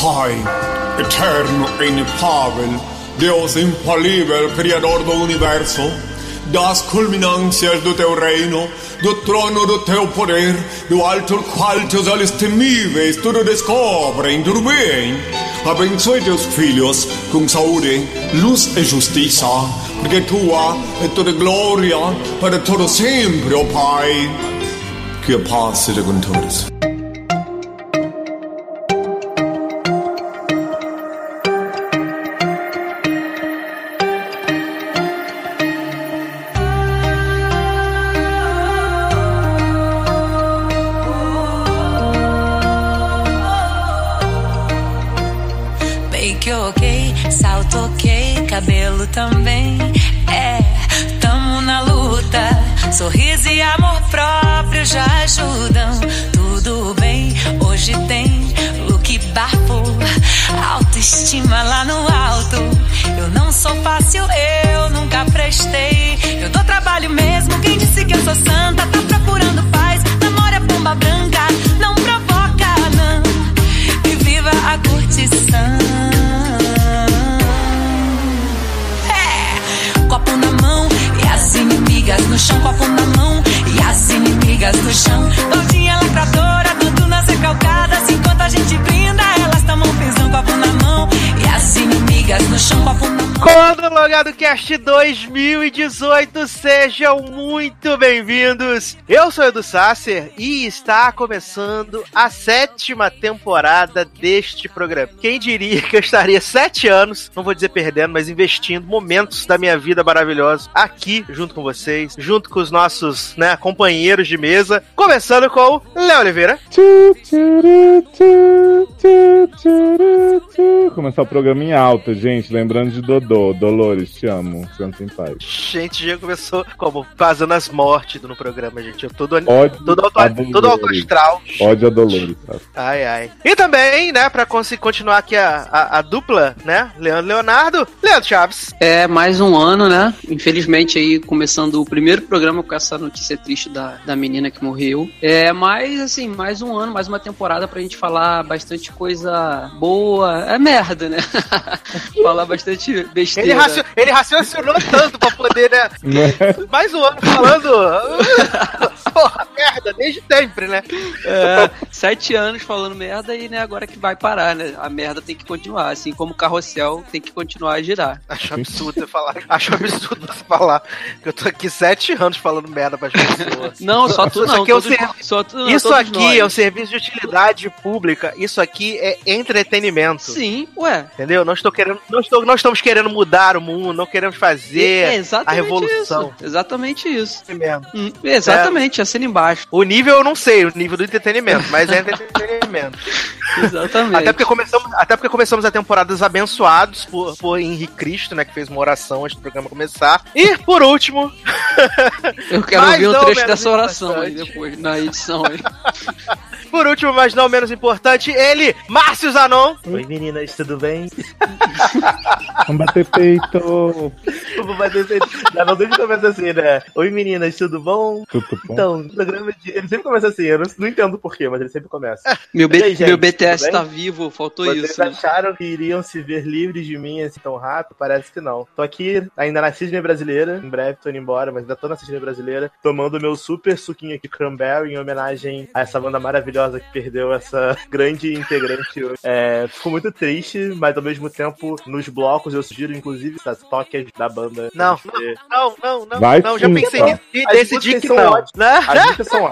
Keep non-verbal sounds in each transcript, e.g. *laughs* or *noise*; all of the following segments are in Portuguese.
Pai, eterno e inefável, Deus infalível, Criador do Universo, das culminâncias do teu reino, do trono do teu poder, do alto qual teus olhos temíveis tudo descobrem, tudo bem. Abençoe teus filhos com saúde, luz e justiça, porque tua é toda glória para todo sempre, ó Pai. Que a paz seja com todos. Eu dou trabalho mesmo. Quem disse que eu sou santa tá procurando paz. Namora pomba branca, não provoca, não. E viva a curtição. É, copo na mão e as inimigas no chão. Copo na mão e as inimigas no chão. Gordinha lacradora, dudunas recalcadas. Enquanto a gente brinda, elas tomam pisão. Copo na mão e as inimigas no chão. Copo na. Quando Logado Cast 2018, sejam muito bem-vindos. Eu sou Edu Sasser e está começando a sétima temporada deste programa. Quem diria que eu estaria sete anos, não vou dizer perdendo, mas investindo momentos da minha vida maravilhosos aqui junto com vocês, junto com os nossos né, companheiros de mesa, começando com o Léo Oliveira. Começar o programa em alta, gente. Lembrando de Dodô. Dolores, te amo. Santo em paz. Gente, já começou como fazendo as mortes no programa, gente. Eu todo, Ódio todo, auto, a todo auto astral. Ódio a Dolores. tá? Ai, ai. E também, né, pra continuar aqui a, a, a dupla, né? Leandro Leonardo, Leandro Chaves. É, mais um ano, né? Infelizmente aí, começando o primeiro programa com essa notícia triste da, da menina que morreu. É, mas assim, mais um ano, mais uma temporada pra gente falar bastante coisa boa. É merda, né? *laughs* *laughs* falar bastante besteira. Ele, raci- ele raciocinou tanto pra poder, né? *laughs* Mais um ano falando. *laughs* Merda, desde sempre, né? É, sete anos falando merda e né, agora que vai parar, né? A merda tem que continuar, assim como o carrossel tem que continuar a girar. Acho absurdo você falar. Acho absurdo você falar que eu tô aqui sete anos falando merda pras pessoas. *laughs* Não, só tu Isso não. é o todos- só tu, não, Isso aqui nós. é um serviço de utilidade pública. Isso aqui é entretenimento. Sim, ué. Entendeu? Não estou querendo, não estou, não estamos querendo mudar o mundo, não queremos fazer É a revolução. isso. Exatamente isso. Mesmo. Hum, exatamente, assina embaixo. O nível eu não sei, o nível do entretenimento, mas é entretenimento. *laughs* Exatamente. até, porque começamos, até porque começamos a temporada abençoados por, por Henrique Cristo, né? Que fez uma oração antes do programa começar. E, por último, *laughs* Eu quero ouvir um trecho dessa oração aí depois, na edição aí. *laughs* por último, mas não menos importante, ele, Márcio Zanon. Oi, meninas, tudo bem? Vamos bater peito. Vou fazer Já não deixa eu começar assim, né? Oi, meninas, tudo bom? Tudo bom? Então, programa de... Ele sempre começa assim, eu não, não entendo porquê, mas ele sempre começa. Meu, B- aí, gente, meu BTS tá vivo, faltou Vocês isso. né? acharam que iriam se ver livres de mim assim tão rápido? Parece que não. Tô aqui ainda na Cisne Brasileira, em breve tô indo embora, mas ainda tô na Cisne Brasileira, tomando meu super suquinho aqui cranberry em homenagem a essa banda maravilhosa que perdeu essa *laughs* grande integrante hoje. É, fico muito triste, mas ao mesmo tempo, nos blocos eu sugiro, inclusive, essas toques da banda. Não, ver. Não, não, não. Vai não, já pensei nisso e As decidi que não. ótimas. Né?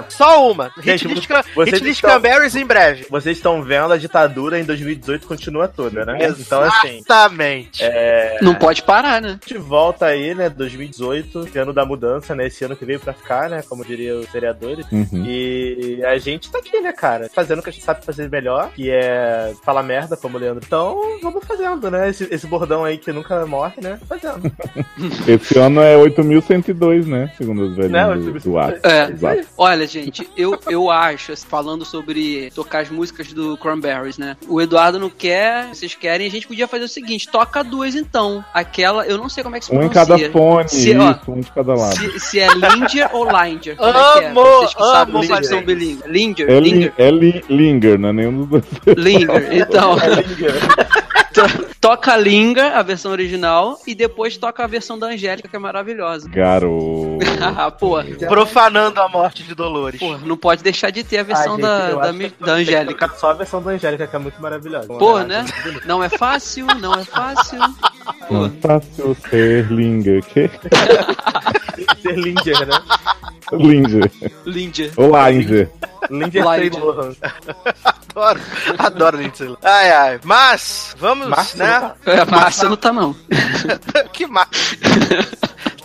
Só uma. Gente, list, vocês hit list estão- Cranberries em breve. Vocês estão vendo a ditadura em 2018 continua toda, né? Então, assim, Exatamente. é, Não pode parar, né? A gente volta aí, né, 2018, ano da mudança, né, esse ano que veio pra ficar, né, como diriam os vereadores. Uhum. E a gente tá aqui, né, cara, fazendo o que a gente sabe fazer melhor, que é falar merda, como o Leandro. Então, vamos fazendo, né, esse, esse bordão aí que nunca morre, né, fazendo. *laughs* Esse ano é 8.102, né? Segundo os velhinhos Né, do, 8.102. do ato. É. Exato. Olha, gente, eu, eu acho, assim, falando sobre tocar as músicas do Cranberries, né? O Eduardo não quer, vocês querem, a gente podia fazer o seguinte: toca duas então. Aquela, eu não sei como é que se Um em pronuncia. cada fone, Se, ó, isso, um de cada lado. Se, se é Linger ou Linger? Como é que é? Amo, Vocês que sabem, amo vocês que são bilíngues. Linger, É Linger. li- é li- Linger, não é nenhum dos dois. Linger. Então, *laughs* É Linger. to- toca Linger, a versão original, e depois toca a versão da Angélica, que é maravilhosa. Garoto. Ah, *laughs* pô, Profanando a morte de Dolores. pô, não pode deixar de ter a versão Ai, gente, da, eu da, da Angélica. Só a versão da Angélica, que é muito maravilhosa. Pô, né? Não é fácil, não é fácil. Pô, Não é fácil ser Linger. Que? *laughs* Ser Linger, né? Linger. Linger. Olá, Linger. Trey Lohan. Adoro, adoro Lindsay Lohan. Ai, ai. Mas, vamos, Márcio né? não tá. É, a Márcia não tá, não. *laughs* que massa.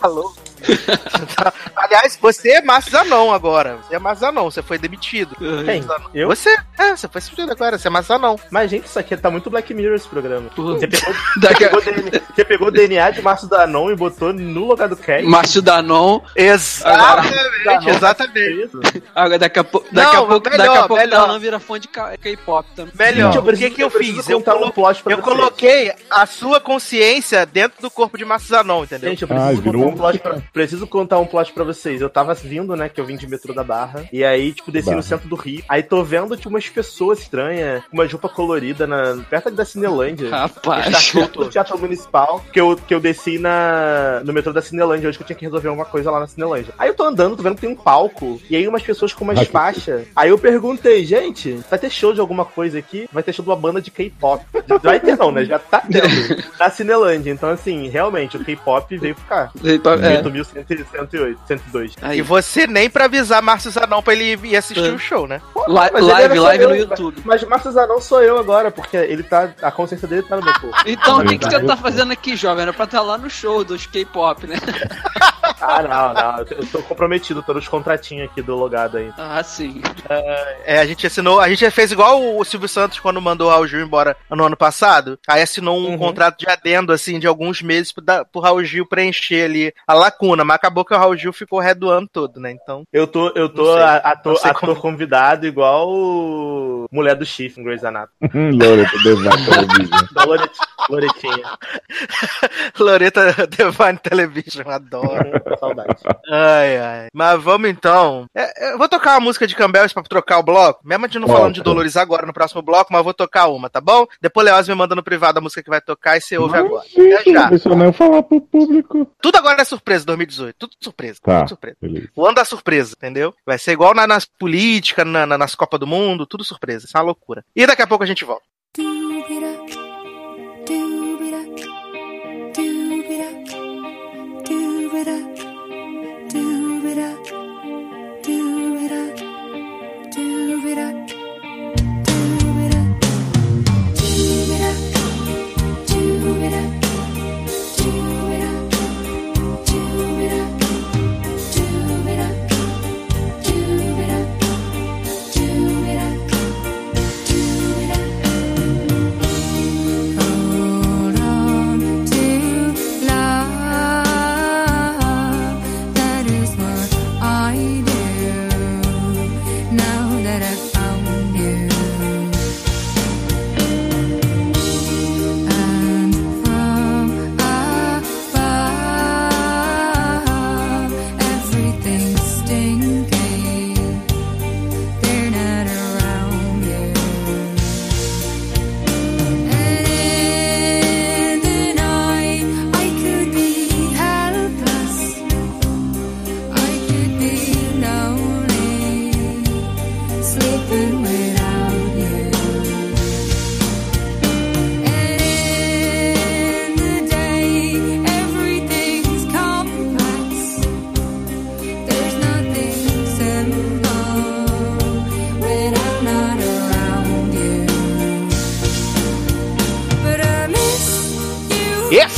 Louco. *laughs* Aliás, você é Márcio Zanon agora. Você é Márcio Zanon, você foi demitido. Quem? Eu? Você? É, você foi substituído agora, você é Márcio Zanon. Mas, gente, isso aqui tá muito Black Mirror esse programa. Você pegou, *laughs* a- pegou DNA, você pegou o DNA de Márcio Danon e botou no lugar do Cat. Márcio Danon. Exatamente, exatamente. Agora daqui a, pou- daqui Não, a pouco, melhor, daqui a pouco melhor. Darlan vira fã de K-pop também. Melhor, Gente, eu o que preciso- que eu, eu preciso fiz? Eu, um colo- plot pra eu coloquei a sua consciência dentro do corpo de Márcio Zanon, entendeu? Gente, eu Ai, preciso, virou contar um plot pra, preciso contar um plot pra vocês. Eu tava vindo, né, que eu vim de metrô da Barra. E aí, tipo, desci Barra. no centro do Rio. Aí tô vendo, tipo, umas pessoas estranhas, com uma roupa colorida na, perto da Cinelândia. Rapaz. Do Teatro Municipal, que eu, que eu desci na, no metrô da Cinelândia hoje, que eu tinha que resolver alguma coisa lá na Cinelândia. Aí eu tô andando, tô vendo que tem um palco, e aí umas pessoas com umas Ai, que faixas. Aí eu perguntei, gente, vai ter show de alguma coisa aqui? Vai ter show de uma banda de K-pop. Vai ter não, né? Já tá tendo. *laughs* na Cinelândia. Então, assim, realmente, o K-pop veio ficar. É. 8.108, 102. E Aí, você nem pra avisar Márcio Zanon pra ele ir assistir É. o show, né? Mas live, live eu, no mas- YouTube. Mas Márcio Zanon sou eu agora, porque ele tá. A consciência dele tá no meu corpo. Então o que, que você tá fazendo aqui, jovem? Era pra estar lá no show dos K-pop, né? *laughs* Ah, não, não. Eu tô comprometido, tô nos contratinhos aqui do logado aí. Ah, sim. É, a gente assinou, a gente fez igual o Silvio Santos quando mandou o Raul Gil embora no ano passado. Aí assinou um Uhum. contrato de adendo, assim, de alguns meses pro, da- pro Raul Gil preencher ali a lacuna. Mas acabou que o Raul Gil ficou redo o ano todo, né? Então. Eu tô, eu tô sei. ator, como- convidado igual o Mulher do Chifre em Grey's Anatomy. *laughs* Loret- *laughs* Loretinha. *laughs* Loreta Devine Television, adoro. Saudade. Ai, ai. Mas vamos então. É, eu vou tocar uma música de Campbell pra trocar o bloco. Mesmo a gente não falando de Toca. Dolores agora no próximo bloco, mas eu vou tocar uma, tá bom? Depois o Leoz me manda no privado a música que vai tocar e você ouve agora. Gente, Já, já. não deixa eu nem falar pro público. Tudo agora é surpresa, 2018. Tudo surpresa. Tá. Tudo surpresa. Beleza. O ano da surpresa, entendeu? Vai ser igual na- nas políticas, na- na- nas Copas do Mundo, tudo surpresa. Isso é uma loucura. E daqui a pouco a gente volta. Do it up, do it up, do it up.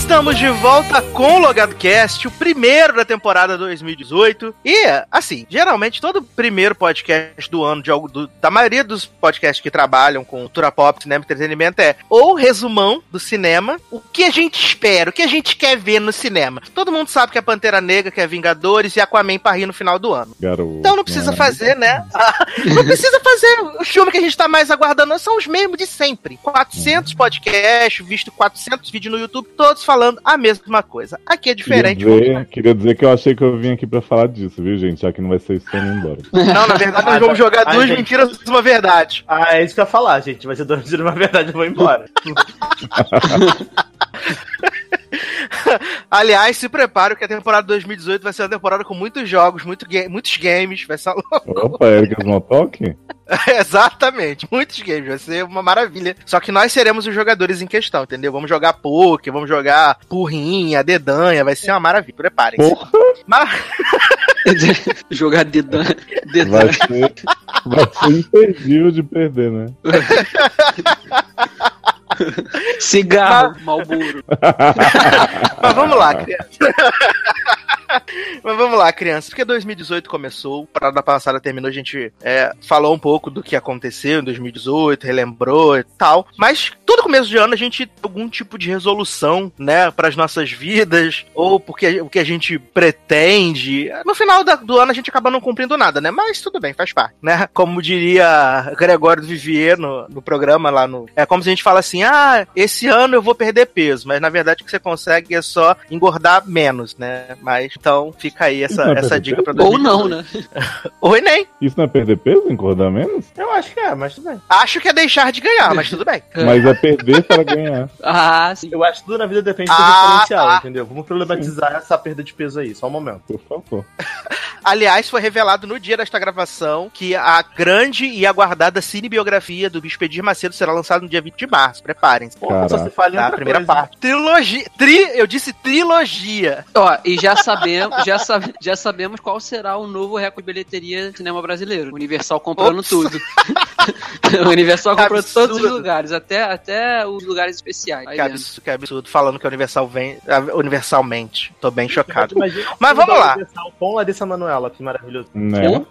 Estamos de volta com o Logado Cast, o primeiro da temporada 2018. E, assim, geralmente todo primeiro podcast do ano, de algo do- da maioria dos podcasts que trabalham com cultura pop, cinema e entretenimento, é ou resumão do cinema, o que a gente espera, o que a gente quer ver no cinema. Todo mundo sabe que é Pantera Negra, que é Vingadores e Aquaman pra rir no final do ano. Garoto. Então não precisa fazer, né? *laughs* não precisa fazer. O filme que a gente tá mais aguardando são os mesmos de sempre. 400 podcasts, visto 400 vídeos no YouTube, todos falando a mesma coisa. Aqui é diferente. Queria dizer, queria dizer que eu achei que eu vim aqui pra falar disso, viu, gente? Já que não vai ser isso indo embora. *laughs* Não, na verdade, nós vamos jogar duas gente. mentiras e uma verdade. Ah, é isso que eu ia falar, gente. Vai ser dois dias uma verdade, eu vou embora. *laughs* *laughs* Aliás, se prepare que a temporada 2018 vai ser uma temporada com muitos jogos, muito ga- muitos games. Vai ser uma loucura. Opa, Erika Smotok? *laughs* Exatamente, muitos games. Vai ser uma maravilha. Só que nós seremos os jogadores em questão, entendeu? Vamos jogar poker, vamos jogar porrinha, dedanha. Vai ser uma maravilha. Preparem-se. Porra, Mas- *laughs* Jogar dedão. dedão. vai ser, vai ser imperdível de perder, né? Cigarro, Malboro. *laughs* Mas vamos lá, criança. *laughs* *laughs* Mas vamos lá, criança. Porque 2018 começou, parada passada terminou, a gente é, falou um pouco do que aconteceu em 2018, relembrou e tal. Mas todo começo de ano a gente tem algum tipo de resolução, né, para as nossas vidas, ou porque o que a gente pretende. No final da- do ano a gente acaba não cumprindo nada, né? Mas tudo bem, faz parte, né? Como diria Gregório Vivier no, no programa lá no. É como se a gente fala assim: ah, esse ano eu vou perder peso, mas na verdade o que você consegue é só engordar menos, né? Mas então fica aí essa, é essa dica pra Ou 2018. não, né? *laughs* Ou nem. Isso não é perder peso, engordar menos? Eu acho que é, mas tudo bem. Acho que é deixar de ganhar, mas tudo bem. *laughs* Mas é perder para ganhar. *laughs* Ah, sim. Eu acho que tudo na vida depende do Ah, referencial, tá. entendeu? Vamos problematizar essa perda de peso aí, só um momento. Por favor. Aliás, foi revelado no dia desta gravação que a grande e aguardada cinebiografia do Bispo Edir Macedo será lançada no dia 20 de março. Preparem-se. Só se fala Tá, a primeira coisa. parte. Trilogia. Tri, eu disse trilogia. Ó, e já sabemos, já, sab- já sabemos qual será o novo recorde de bilheteria do cinema brasileiro. Universal comprando Ops. tudo. *laughs* o Universal Que comprando todos os absurdo. lugares, até, até os lugares especiais. Que absurdo, que absurdo. Falando que a Universal vem universalmente. Tô bem chocado. Mas o vamos lá. Universal Com Larissa Manoela, que maravilhoso. Né? *laughs*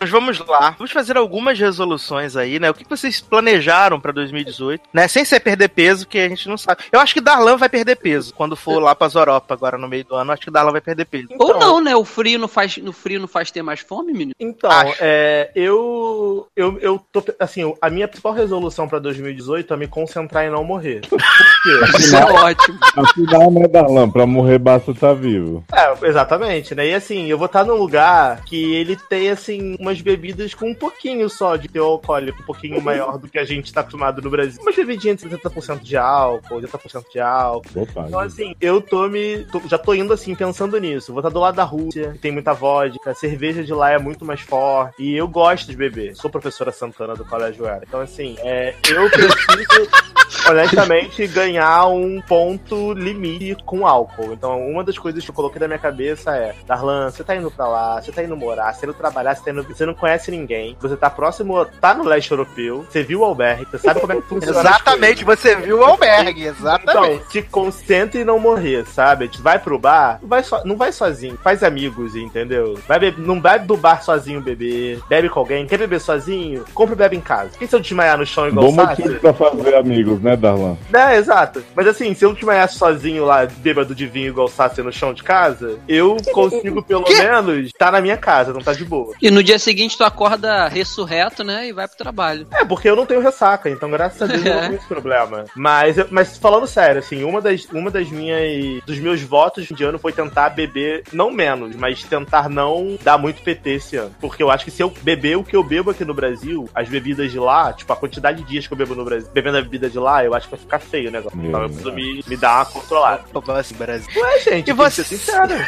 Mas vamos lá. Vamos fazer algumas resoluções aí, né? O que que vocês planejaram pra 2018, né? Sem ser perder peso, que a gente não sabe. Eu acho que Darlan vai perder peso quando for lá pras Europa agora no meio do ano. Acho que Darlan vai perder peso. Ou Então, não, né? O frio não faz, no frio não faz ter mais fome, menino? Então, é, eu, eu, eu tô, assim, a minha principal resolução pra 2018 é me concentrar em não morrer. *laughs* Quê? Isso é ótimo. Afinal, né, Darlan? Pra morrer basta estar vivo. É, exatamente, né? E assim, eu vou estar num lugar que ele tem, assim, umas bebidas com um pouquinho só de teor alcoólico, um pouquinho maior do que a gente tá acostumado no Brasil. Umas bebidinhas de 70% de álcool, 80% de álcool. Opa, Então, assim, eu tô me. tô- já tô indo assim, pensando nisso. Vou estar do lado da Rússia, que tem muita vodka, a cerveja de lá é muito mais forte. E eu gosto de beber. Sou professora Santana do Colégio Era. Então, assim, é, eu preciso, *laughs* honestamente, ganhar um ponto limite com álcool. Então, uma das coisas que eu coloquei na minha cabeça é: Darlan, você tá indo pra lá, você tá indo morar, você tá indo trabalhar, você, tá indo, você não conhece ninguém, você tá próximo, tá no leste europeu, você viu o albergue, você sabe como é que *laughs* funciona. Exatamente, você viu o albergue, exatamente. Então, te concentre e não morrer, sabe? Te vai pro bar, não vai, so- não vai sozinho, faz amigos, entendeu? Vai be- não bebe do bar sozinho beber, bebe com alguém, quer beber sozinho, compra e bebe em casa. Quem se eu desmaiar no chão igual Bom motivo pra fazer amigos, né, Darlan? É, exato. Mas assim, se eu desmaiar sozinho lá, bêbado de vinho igual Sassi no chão de casa, eu *laughs* consigo pelo menos estar na minha casa, não tá de boa. E no dia seguinte tu acorda ressurreto, né? E vai pro trabalho. É, porque eu não tenho ressaca, então graças a Deus eu não tenho *laughs* esse problema. Mas, mas falando sério, assim, uma das, uma das minhas. dos meus votos de ano foi tentar beber, não menos, mas tentar não dar muito PT esse ano. Porque eu acho que se eu beber o que eu bebo aqui no Brasil, as bebidas de lá, tipo, a quantidade de dias que eu bebo no Brasil, bebendo a bebida de lá, eu acho que vai ficar feio o negócio. Meu eu Deus. preciso me, me dar uma controlada. Assim, Brasil? Ué, gente, E você? ser sincero. *laughs*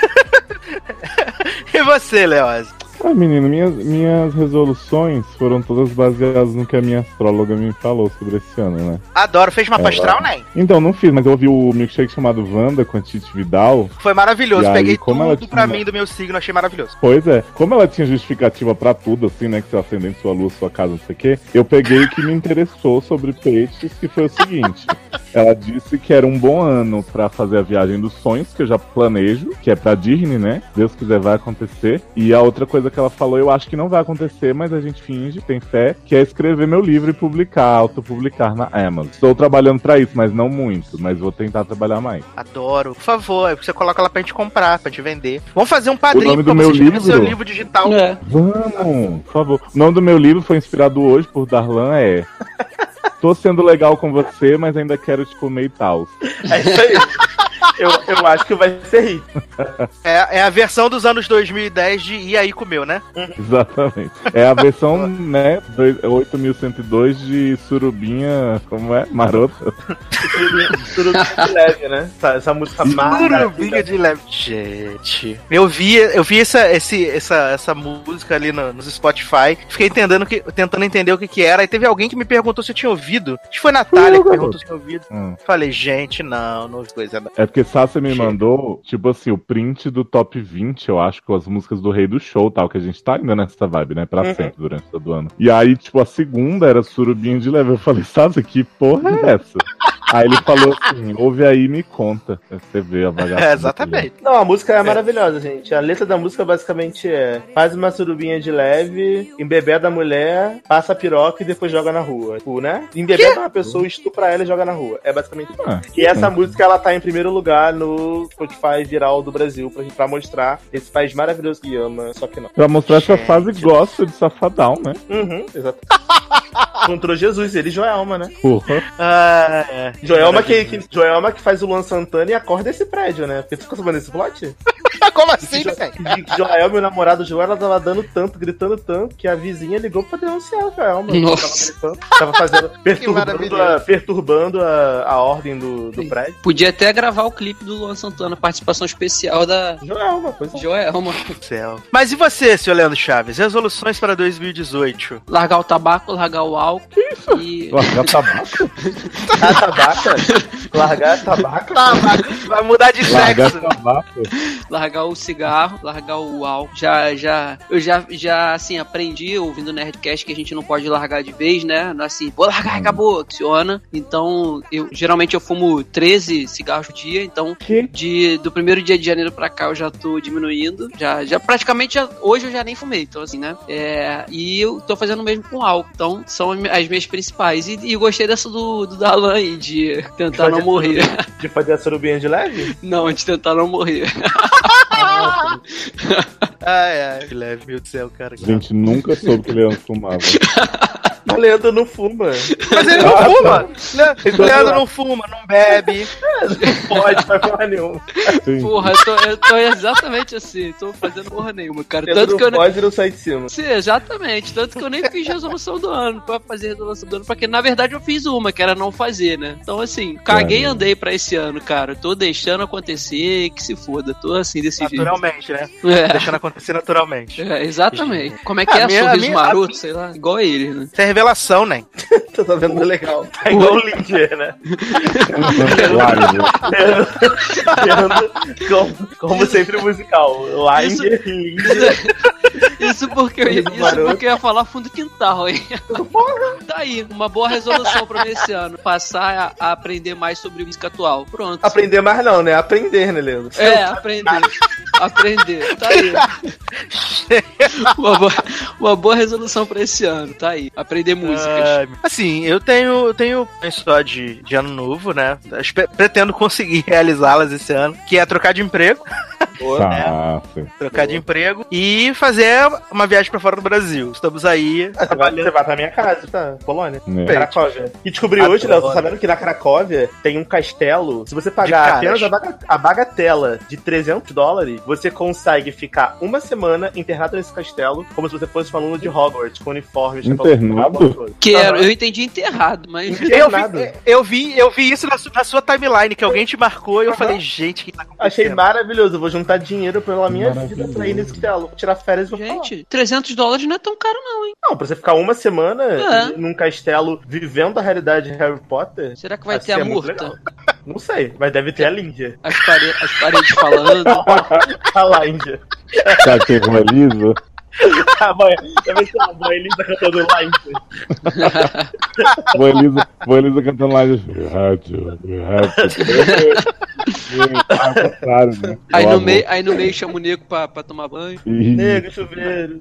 E você, Leoz? Ah, menino, minhas, minhas resoluções foram todas baseadas no que a minha astróloga me falou sobre esse ano, né? Adoro. Fez mapa É, astral, vai. né? Então, não fiz, mas eu ouvi o milkshake chamado Wanda com a Titi Vidal. Foi maravilhoso. E aí, Peguei como ela tudo pra tinha- mim do meu signo, achei maravilhoso. Pois é, como ela tinha justificativa pra tudo, assim, né? Que seu ascendente, sua lua, sua casa, não sei o quê, eu peguei o que me interessou sobre peixes, que foi o seguinte. *laughs* ela disse que era um bom ano pra fazer a viagem dos sonhos, que eu já planejo, que é pra Disney, né? Deus quiser vai acontecer. E a outra coisa que ela falou, eu acho que não vai acontecer, mas a gente finge, tem fé, que é escrever meu livro e publicar, autopublicar na Amazon. Estou trabalhando pra isso, mas não muito, mas vou tentar trabalhar mais. Adoro. Por favor, aí você coloca lá pra gente comprar, pra gente vender. Vamos fazer um padrinho nome pra do você meu escrever seu livro? livro digital. É. Vamos, por favor. O nome do meu livro foi inspirado hoje por Darlan, é tô sendo legal com você, mas ainda quero te comer e tal. *laughs* É isso aí. Eu, eu acho que vai ser hit. É, é a versão dos anos 2010 de E aí comeu, né? Exatamente. É a versão, né, dois- 8102 de Surubinha, como é? Marota. Tudo de leve, né? Essa, essa música Surubinha maravilhosa. de leve. Gente, eu vi, eu vi essa, esse, essa, essa música ali no, nos Spotify, fiquei entendendo que, tentando entender o que que era, e teve alguém que me perguntou se eu tinha ouvido. Acho que foi a Natália que garoto. perguntou se eu tinha ouvido. Hum. Falei, gente, não, não ouvi coisa não. É porque Sassi me mandou, tipo assim, o print do top 20, eu acho, com as músicas do Rei do Show tal, que a gente tá ainda nessa vibe, né? Pra Uhum. sempre, durante todo o ano. E aí, tipo, a segunda era Surubinha de Leve. Eu falei, Sassi, que porra é essa? Aí ele falou assim, ouve aí e me conta. Você vê a vagabundo. É, exatamente. Não, a música é maravilhosa, gente. A letra da música basicamente é: faz uma surubinha de leve, embebeda a mulher, passa a piroca e depois joga na rua. Tipo, né? Embebeda uma pessoa, estupra ela e joga na rua. É basicamente isso. Ah, E essa música ela tá em primeiro lugar no Spotify viral do Brasil pra, pra mostrar esse país maravilhoso que ama, só que não. Pra mostrar Gente. fase gosta de safadão, né? Uhum, exato. *laughs* Encontrou Jesus, ele e Joelma, né? Porra. Ah, é. Joelma que, que, Joelma que faz o Luan Santana e acorda esse prédio, né? Porque tu ficou sabendo desse plot? *laughs* Como assim, velho? que Joelma, o namorado Joel, ela tava dando tanto, gritando tanto, que a vizinha ligou pra denunciar a Joelma. Nossa. Tava, gritando, tava fazendo, *laughs* perturbando, a, perturbando a, a ordem do, do prédio. Podia até gravar o clipe do Luan Santana, participação especial da Joelma, pois é. Joelma. Céu. Mas e você, seu Leandro Chaves? Resoluções para 2018? Largar o tabaco, largar o álcool e. Largar tabaco? Largar a tabaca. Tá, vai, vai mudar de Largar sexo. tabaco? largar o cigarro, largar o álcool. Já, já, eu já, já, assim, aprendi ouvindo o Nerdcast que a gente não pode largar de vez, né? Não Assim, vou largar, acabou, funciona. Então, eu, geralmente eu fumo 13 cigarros por dia, então, Que? de, do primeiro dia de janeiro pra cá eu já tô diminuindo. Já, já praticamente, já- hoje eu já nem fumei, então assim, né? É, e eu tô fazendo o mesmo com álcool, então são as minhas principais. E, e gostei dessa do, do Dalan aí, de tentar não Fazer morrer. De fazer a surubinha de leve? Não, de tentar não morrer. *laughs* *laughs* Ai, ai, que leve, meu Deus do céu, cara. A gente nunca soube que Leandro fumava. *laughs* O *laughs* Leandro não fuma. Mas ele não fuma. Le- Leandro não fuma, não bebe. Não pode, faz porra nenhuma. Sim. Porra, eu tô, eu tô exatamente assim, tô fazendo porra nenhuma, cara. Tanto que eu não nem. pode não sai de cima. Sim, exatamente. Tanto que eu nem fiz resolução do ano pra fazer resolução do ano, porque na verdade eu fiz uma, que era não fazer, né? Então, assim, caguei e andei pra esse ano, cara. Tô deixando acontecer, que se foda. Tô assim desse jeito. Naturalmente, né? É, Deixando acontecer naturalmente. é, exatamente. Como é que A é? minha- a Sorriso minha- a maroto, minha- sei lá. Igual ele, né? Revelação, né? *laughs* Tu tá vendo legal. Tá igual o Linger, né? Como, como sempre musical. Linger. *laughs* Isso porque, eu, isso porque eu ia falar fundo quintal, hein? tá aí, uma boa resolução pra mim esse ano. Passar a, a aprender mais sobre música atual. Pronto. Aprender mais não, né? Aprender, né, Leandro? É, aprender. aprender. Tá aí. *laughs* uma, boa, uma boa resolução pra esse ano, tá aí. Aprender músicas. Ai, assim, eu tenho, eu tenho só de, de ano novo, né? Pretendo conseguir *laughs* realizá-las esse ano, que é trocar de emprego, Tá, *laughs* sim. trocar de emprego e fazer uma viagem pra fora do Brasil. Estamos aí Ah, Você vai, você vai pra minha casa, tá? Polônia. É. Cracóvia. E descobri Ah, hoje, Léo, tô Polônia. sabendo que na Cracóvia tem um castelo. Se você pagar apenas a, baga- a bagatela de 300 dólares, você consegue ficar uma semana internado nesse castelo, como se você fosse um aluno de Hogwarts, com uniforme. Internado? Quero, eu entendi enterrado, mas. Eu vi, eu, vi, eu vi isso na, su- na sua timeline, que alguém te marcou e eu falei, gente, que tá acontecendo? Achei maravilhoso. Eu vou juntar dinheiro pela minha vida pra ir nesse castelo. Vou tirar férias e vou falar. Gente, 300 dólares não é tão caro, não, hein? Não, pra você ficar uma semana É. num castelo vivendo a realidade de Harry Potter. Será que vai acho ter que a é murta? Não sei, mas deve ter a Líndia. As, pare... As paredes falando. *laughs* A Líndia. Sabe quem é Elisa? A mãe, deve ter a mãe Elisa cantando Líndia. *laughs* Vou Elisa, vou Elisa cantando to. Ao contrário, né? Aí no, meio, aí no meio chama o nego pra, pra tomar banho. Ih, Negro, chuveiro.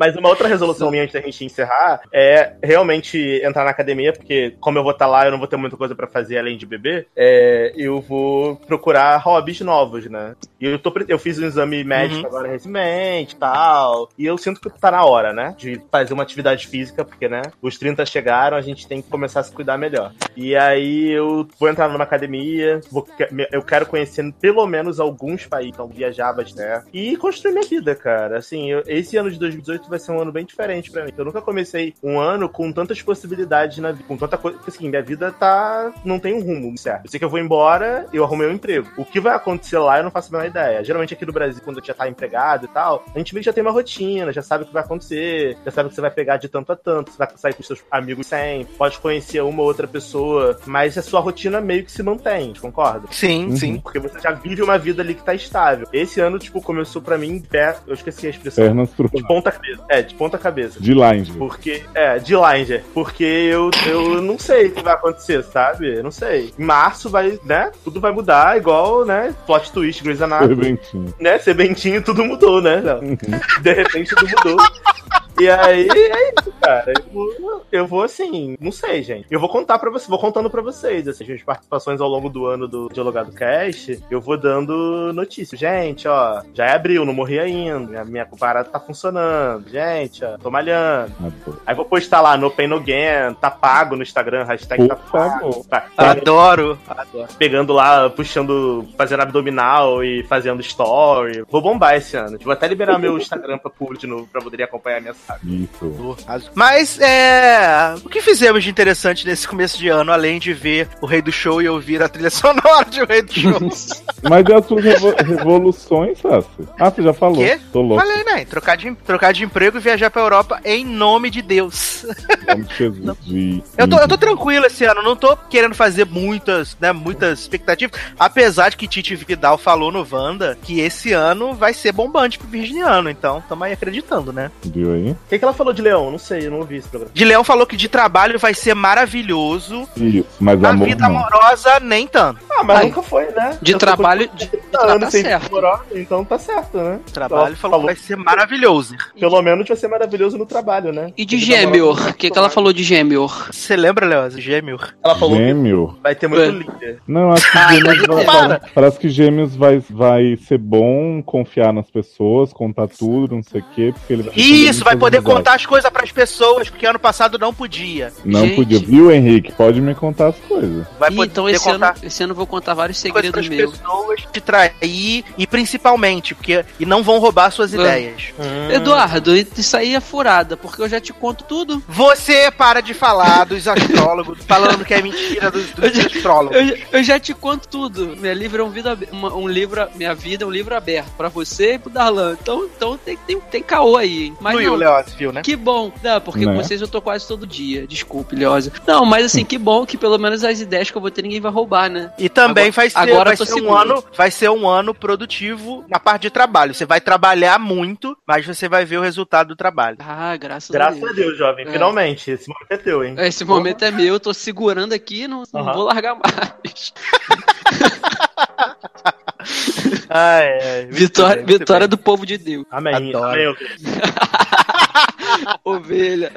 Mas uma outra resolução minha antes da gente encerrar é realmente entrar na academia, porque como eu vou estar lá, eu não vou ter muita coisa pra fazer além de beber. É, eu vou procurar hobbies novos, né? E eu, tô, eu fiz um exame médico Uhum. agora recentemente e tal. E eu sinto que tá na hora, né? De fazer uma atividade física, porque, né? Os 30 chegaram, a gente tem que começar a se cuidar melhor. E aí eu vou entrar numa academia, vou, eu quero conhecer pelo menos alguns países, então viajar bastante. E construir minha vida, cara. Assim, eu- esse ano de 2018 vai ser um ano bem diferente pra mim. Eu nunca comecei um ano com tantas possibilidades na vida, com tanta coisa. porque, Assim, minha vida tá. não tem um rumo certo. Eu sei que eu vou embora, eu arrumei um emprego. O que vai acontecer lá, eu não faço a menor ideia. Geralmente aqui no Brasil, quando já tá empregado e tal, a gente meio que já tem uma rotina, já sabe o que vai acontecer, já sabe o que você vai pegar de tanto a tanto, você vai sair com seus amigos sempre, pode conhecer uma ou outra pessoa, mas a sua rotina meio que se mantém, concorda? Sim, Uhum. sim. Porque você já vive uma vida ali que tá estável. Esse ano, tipo, começou pra mim, pé, eu esqueci a expressão. Pernas pro De ponta cabeça. É, de ponta cabeça. de line. Porque, é, de Langer. Porque eu, eu não sei o que vai acontecer, sabe? Eu não sei. Em março vai, né? Tudo vai mudar, igual, né? Plot twist, Grey's Anatomy. Serventinho. Né? Sebentinho, tudo mudou, né? Uhum. De repente tudo mudou. E aí, é isso, cara. Eu vou, eu vou, assim, não sei, gente. Eu vou contar pra vocês, vou contando pra vocês, assim, as participações ao longo do ano do Dialogado Cast, eu vou dando notícias. Gente, ó, já é abril, não morri ainda. Minha, minha parada tá funcionando. Gente, ó, tô malhando. Adoro. Aí vou postar lá, no Pain No Gain, tá pago no Instagram, hashtag tá Por pago. favor. Tá, tá Adoro, adoro. pegando lá, puxando, fazendo abdominal e fazendo story. Vou bombar esse ano. Vou até liberar meu Instagram pra público de novo, pra poder acompanhar minha. Isso. Mas, é. O que fizemos de interessante nesse começo de ano, além de ver o Rei do Show e ouvir a trilha *laughs* sonora de O Rei do Show? *laughs* Mas e as suas revo- revoluções, Sassi? Ah, você já falou. Quê? Tô louco. Falei, né? Trocar de, trocar de emprego e viajar pra Europa em nome de Deus. Em nome de Jesus. De... Eu tô, eu tô tranquilo esse ano, não tô querendo fazer muitas, né, muitas expectativas. Apesar de que Titi Vidal falou no Wanda que esse ano vai ser bombante pro virginiano, então tamo aí acreditando, né? Viu aí? O que, que ela falou de Leão? Não sei, eu não ouvi esse programa. De Leão falou que de trabalho vai ser maravilhoso. Isso, mas Na amor vida não. amorosa, nem tanto. Ah, mas Ai. nunca foi, né? De trabalho, de, de 30 tra- anos tá certo. namorar, então tá certo, né? Trabalho Ela falou que vai ser maravilhoso. Pelo menos vai ser maravilhoso no trabalho, né? E de Porque gêmeo? O que, que ela falou de gêmeo? Você lembra, Leoz? Gêmeo? Ela falou que Gêmeo? vai ter muito É. líder. Não, acho que gêmeos vai. Para. Parece que gêmeos vai, vai ser bom confiar nas pessoas, contar tudo, não sei o quê, porque ele vai Isso, vai poder contar. as coisas pras pessoas, porque ano passado não podia. Não Gente. podia. Viu, Henrique? Pode me contar as coisas. Vai Ih, poder então esse contar ano, esse ano eu vou contar vários segredos meus. pessoas, te trair e principalmente, porque e não vão roubar suas É. ideias. Eduardo, isso aí é furada, porque eu já te conto tudo. Você para de falar dos astrólogos, falando que é mentira dos, dos astrólogos. Eu, eu já te conto tudo. Minha livro é um, vida, uma- um livro, minha vida é um livro aberto pra você e pro Darlan. Então, então tem, tem, tem caô aí, hein? Mas Fluiu, não, Leoz, viu, né? Que bom. Não, porque Né? com vocês eu tô quase todo dia. Desculpe, Leosa. Não, mas assim, que bom que pelo menos as ideias que eu vou ter ninguém vai roubar, né? E também Agora- vai ser, agora vai ser um seguro. ano, vai ser um ano produtivo na parte de trabalho. Você vai trabalhar muito, mas você vai ver o resultado do trabalho. Ah, graças, Graças a a Deus. Deus, jovem. É. Finalmente. Esse momento é teu, hein? Esse momento é meu, eu tô segurando aqui, não, não vou largar mais. *laughs* Ah, é. Muito Vitória, bem, vitória bem. do povo de Deus. Amém. Adoro. Amém. *laughs* *laughs* Ovelha.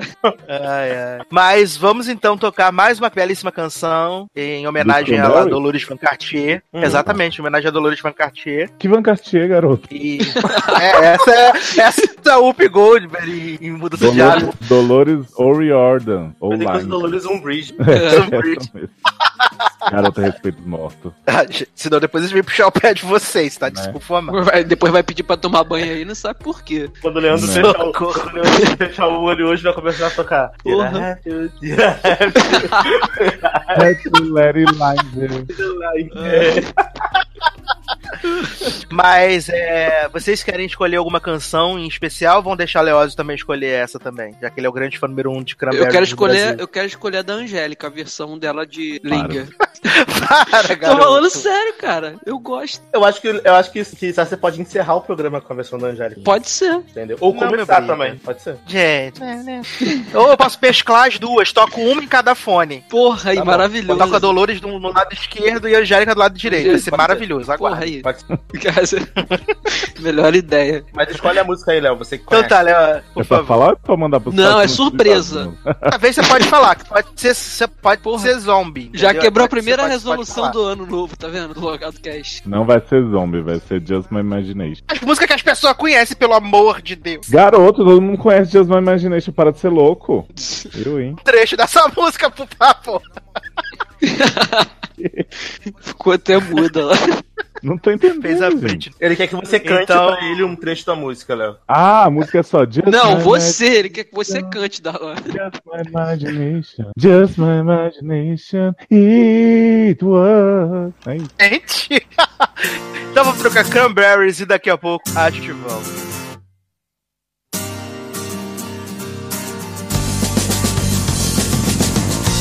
Ai, ai. Mas vamos então tocar mais uma belíssima canção em homenagem Do a? Dolores Van Cartier. Hum. Exatamente, em homenagem a Dolores Van Cartier. Que Van Cartier, garoto. E *laughs* é, essa é essa é a Whoopi Goldberg em, em mudança de Dolores, água. Dolores O'Riordan. Ou. Dolores Umbridge. *laughs* Essa mesmo. Garota respeito os mortos. *laughs* Ah, Senão depois eles vêm puxar o pé de vocês, tá? Né? Desculpa, mano. Vai- depois vai pedir pra tomar banho aí, não sabe por quê. Quando o Leandro, Não. fechar o, quando o Leandro fechar o olho hoje, vai começar a tocar. Porra. Let Lime. *laughs* Mas é, vocês querem escolher alguma canção em especial? Vão deixar Leózio também escolher essa também, já que ele é o grande fã número um de Cranberries Eu quero escolher, eu quero escolher a da Angélica, a versão dela de Linger. *laughs* Para, Tô garoto. falando sério, cara. Eu gosto. Eu acho que, eu acho que, que você pode encerrar o programa com a versão da Angélica. Pode ser. Entendeu? Ou Não, começar também, bem. pode ser. Gente. Ou eu posso pesclar as duas, toco uma em cada fone. Porra, aí, Tá maravilhoso. Toco a Dolores no, no lado esquerdo e a Angélica do lado direito. Vai ser Pode maravilhoso. Porra, Aguarde. aí. Pode ser. *laughs* Melhor ideia. Mas escolhe a música aí, Léo. Você que Então conhece. tá, Léo, por É pra favor. falar ou é pra mandar pro Não, é surpresa. Talvez você pode falar, que pode ser, você pode Porra. ser zombie. Já entendeu? quebrou a Você primeira pode- resolução pode do ano novo, tá vendo? Do Logado Cast. Não vai ser zombie, vai ser Just My Imagination. As músicas que as pessoas conhecem, pelo amor de Deus. Garoto, todo mundo conhece Just My Imagination, para de ser louco. *laughs* Eu, hein? Trecho dessa *laughs* música, por favor. Ficou até muda lá. Não tô entendendo. Fez a gente. Ele quer que você cante Então- pra ele um trecho da música, Léo. Ah, a música é só Just Não, My você, ele quer que você cante da hora. Just my imagination, just my imagination, it was. É isso. Gente. *laughs* então vamos trocar Cranberries e daqui a pouco a gente volta.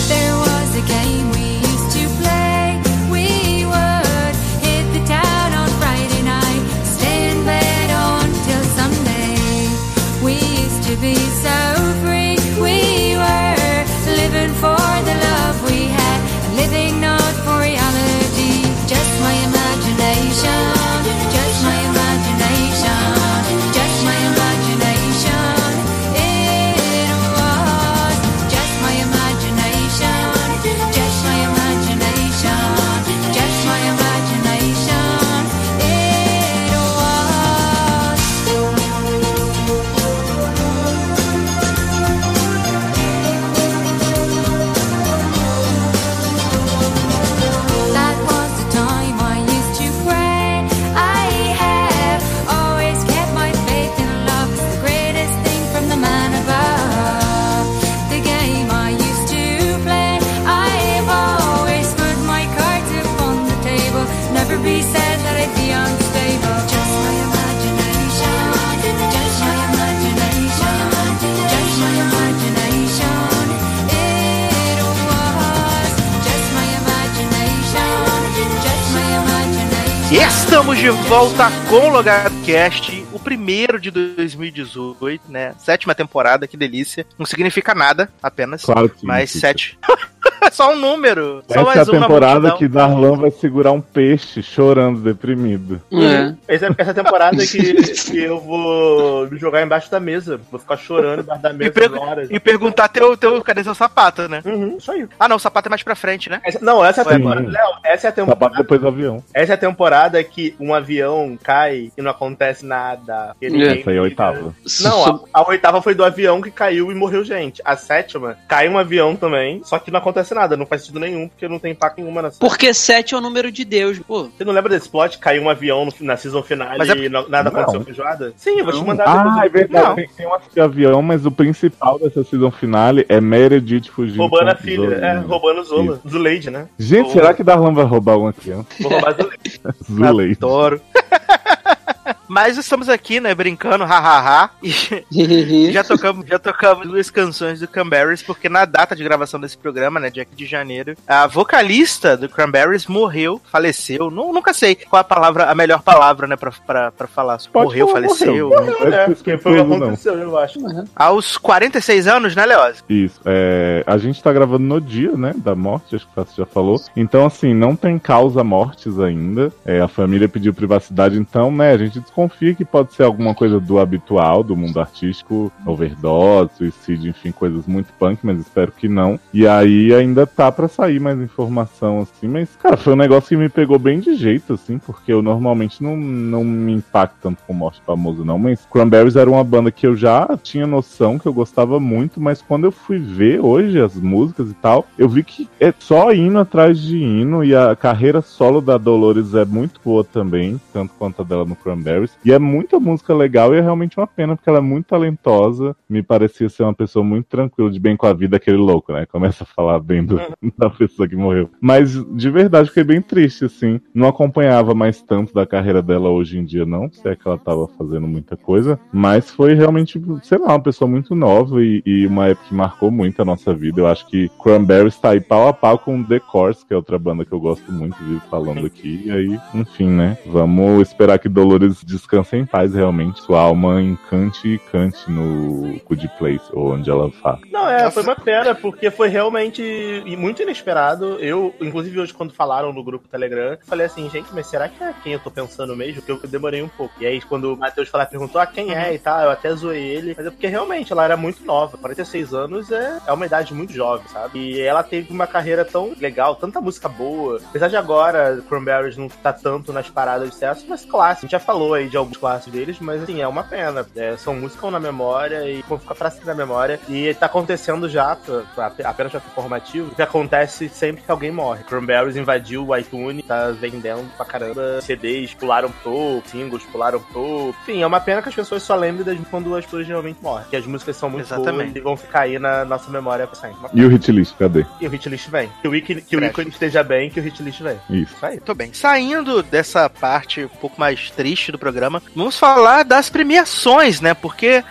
There was a game estamos de volta com o Logado Cast, o primeiro de 2018, né? Sétima temporada, que delícia. Não significa nada, apenas. Claro que Mas sete. *laughs* É só um número. Só Essa é mais a um na temporada que Darlan vai segurar um peixe chorando, deprimido. É. Essa, essa temporada que, que eu vou me jogar embaixo da mesa. Vou ficar chorando embaixo da E, mesa pergu- horas. e perguntar teu, teu, cadê seu sapato, né? Uhum, isso aí. Ah, não, o sapato é mais pra frente, né? Essa- não, essa é a temporada. Léo, essa é a Sapato temporada. depois do avião. Essa é a temporada que um avião cai e não acontece nada. Essa aí é a oitava. Não, a, a oitava foi do avião que caiu e morreu gente. A sétima, caiu um avião também, só que não acontece nada, não faz sentido nenhum, porque não tem impacto nenhuma na série. Porque 7 é o número de Deus, pô. Você não lembra desse plot? Caiu um avião no- na season finale Mas é- e nada Não. aconteceu feijoada? Sim, eu vou te mandar Ah, é verdade. Não, Tem, tem um de avião, mas o principal dessa season finale é Meredith fugindo. roubando a filha, Zoe. é, roubando Zola. Zuleide, né? Gente, Ou- será que Darlan vai roubar uma criança? Vou roubar Zuleide. *laughs* Zuleide. Adoro. Mas estamos aqui, né, brincando, hahaha. E *laughs* já tocamos, já tocamos duas canções do Cranberries, porque na data de gravação desse programa, né, dia 8 de janeiro, a vocalista do Cranberries morreu, faleceu. Nu- nunca sei qual a palavra, a melhor palavra, né, pra, pra, pra falar. Pode morreu, falar, faleceu. morreu. Não É, é porque foi o que não. aconteceu, eu acho. Aos 46 anos, né, Leoz? Isso. É, a gente tá gravando no dia, né, da morte, acho que o Fácio já falou. Então, assim, não tem causa mortes ainda. É, a família pediu privacidade, então, né, a gente desconfia que pode ser alguma coisa do habitual, do mundo artístico, overdose, suicídio, enfim, coisas muito punk, mas espero que não. E aí ainda tá pra sair mais informação, assim, mas, cara, foi um negócio que me pegou bem de jeito, assim, porque eu normalmente não, não me impacto tanto com morte famoso, não, mas Cranberries era uma banda que eu já tinha noção que eu gostava muito, mas quando eu fui ver hoje as músicas e tal, eu vi que é só hino atrás de hino e a carreira solo da Dolores é muito boa também, tanto quanto a dela no Cranberries. E é muita música legal e é realmente uma pena porque ela é muito talentosa. Me parecia ser uma pessoa muito tranquila, de bem com a vida, aquele louco, né? Começa a falar bem do- *laughs* da pessoa que morreu. Mas de verdade fiquei bem triste, assim. Não acompanhava mais tanto da carreira dela hoje em dia, não. Se é que ela tava fazendo muita coisa. Mas foi realmente, sei lá, uma pessoa muito nova e, e uma época que marcou muito a nossa vida. Eu acho que Cranberries tá aí pau a pau com The Course, que é outra banda que eu gosto muito, vivo falando aqui. E aí, enfim, né? Vamos esperar que Dolores descanse em paz, realmente. Sua alma encante e cante no Good Place, ou onde ela vá. Não, é, foi uma pena, porque foi realmente e muito inesperado. Eu, inclusive, hoje, quando falaram no grupo Telegram, falei assim, gente, mas será que é quem eu tô pensando mesmo? Porque eu demorei um pouco. E aí, quando o Matheus falar, perguntou, ah, quem é e tal, eu até zoei ele. Mas é porque realmente ela era muito nova. 46 anos é, é uma idade muito jovem, sabe? E ela teve uma carreira tão legal, tanta música boa. Apesar de agora, Cranberries não tá tanto nas paradas de sucesso, mas clássicos. A gente já falou aí de alguns clássicos deles, mas assim, é uma pena. É, são músicas na memória e vão ficar pra sempre na memória. E tá acontecendo já, pra, pra, apenas pra informativo, o que acontece sempre que alguém morre. Cranberries invadiu o iTunes, tá vendendo pra caramba CDs, pularam pro singles pularam pro. Enfim, é uma pena que as pessoas só lembrem das quando as pessoas realmente morrem. Que as músicas são muito Exatamente. boas e vão ficar aí na nossa memória pra sempre. E o hit list, cadê? E o hitlist vem. Que o, ícone, que o ícone esteja bem, que o hitlist vem. Isso. Isso aí. Muito bem. Saindo dessa parte um pouco mais triste do programa, vamos falar das premiações, né? Porque.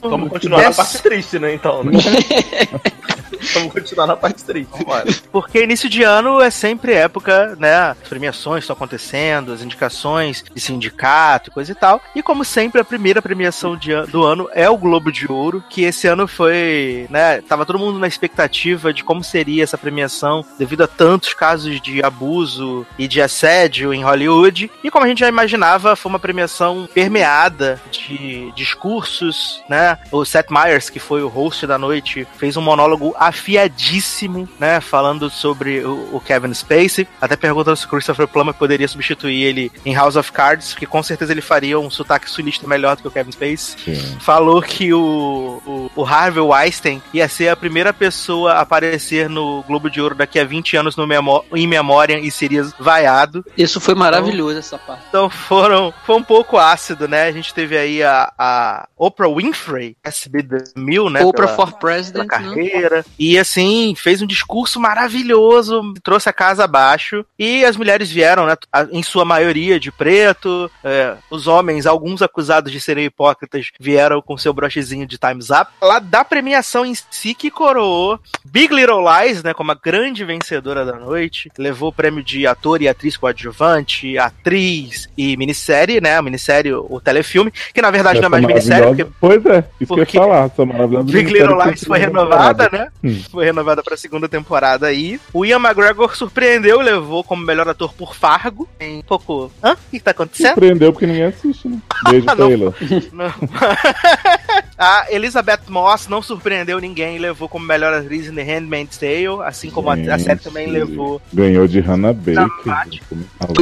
Vamos continuar na Dessa- parte triste, né? Então, né? *laughs* *laughs* Vamos continuar na parte triste. Vambora. Porque início de ano é sempre época, né? As premiações estão acontecendo, as indicações de sindicato coisa e tal. E como sempre, a primeira premiação de do ano é o Globo de Ouro, que esse ano foi, né? Tava todo mundo na expectativa de como seria essa premiação, devido a tantos casos de abuso e de assédio em Hollywood. E como a gente já imaginava, foi uma premiação permeada de discursos, né? O Seth Meyers, que foi o host da noite, fez um monólogo afiadíssimo, né? Falando sobre o, o Kevin Spacey. Até perguntando se o Christopher Plummer poderia substituir ele em House of Cards, que com certeza ele faria um sotaque sulista melhor do que o Kevin Spacey. Sim. Falou que o, o, o Harvey Weinstein ia ser a primeira pessoa a aparecer no Globo de Ouro daqui a 20 anos no memó em memória e seria vaiado. Isso foi maravilhoso, essa parte. Então foram. Foi um pouco ácido, né? A gente teve aí a, a Oprah Winfrey, SB The Mil, né? Oprah pela- for pela President, né? E assim, fez um discurso maravilhoso, trouxe a casa abaixo. E as mulheres vieram, né? Em sua maioria de preto. é, os homens, alguns acusados de serem hipócritas, vieram com seu brochezinho de Time's Up. Lá da premiação em si que coroou Big Little Lies, né? Como a grande vencedora da noite. Levou o prêmio de ator e atriz coadjuvante, atriz e minissérie, né? A minissérie, o telefilme, que na verdade não é mais Essa minissérie, porque Pois é, isso que eu ia porque falar. Essa maravilhosa Big Little Lies foi renovada, temporada. né? Hum. Foi renovada pra segunda temporada aí. O Ian McGregor surpreendeu levou como melhor ator por Fargo. Em um pouco. Hã? O que tá acontecendo? Surpreendeu porque ninguém assiste, né? Beijo, *laughs* Não. Taylor. *laughs* Não. *laughs* a Elizabeth Moss não surpreendeu ninguém e levou como melhor atriz em The Handmaid's Tale, assim como a, a série também Gente, levou. Ganhou de Hannah Baker.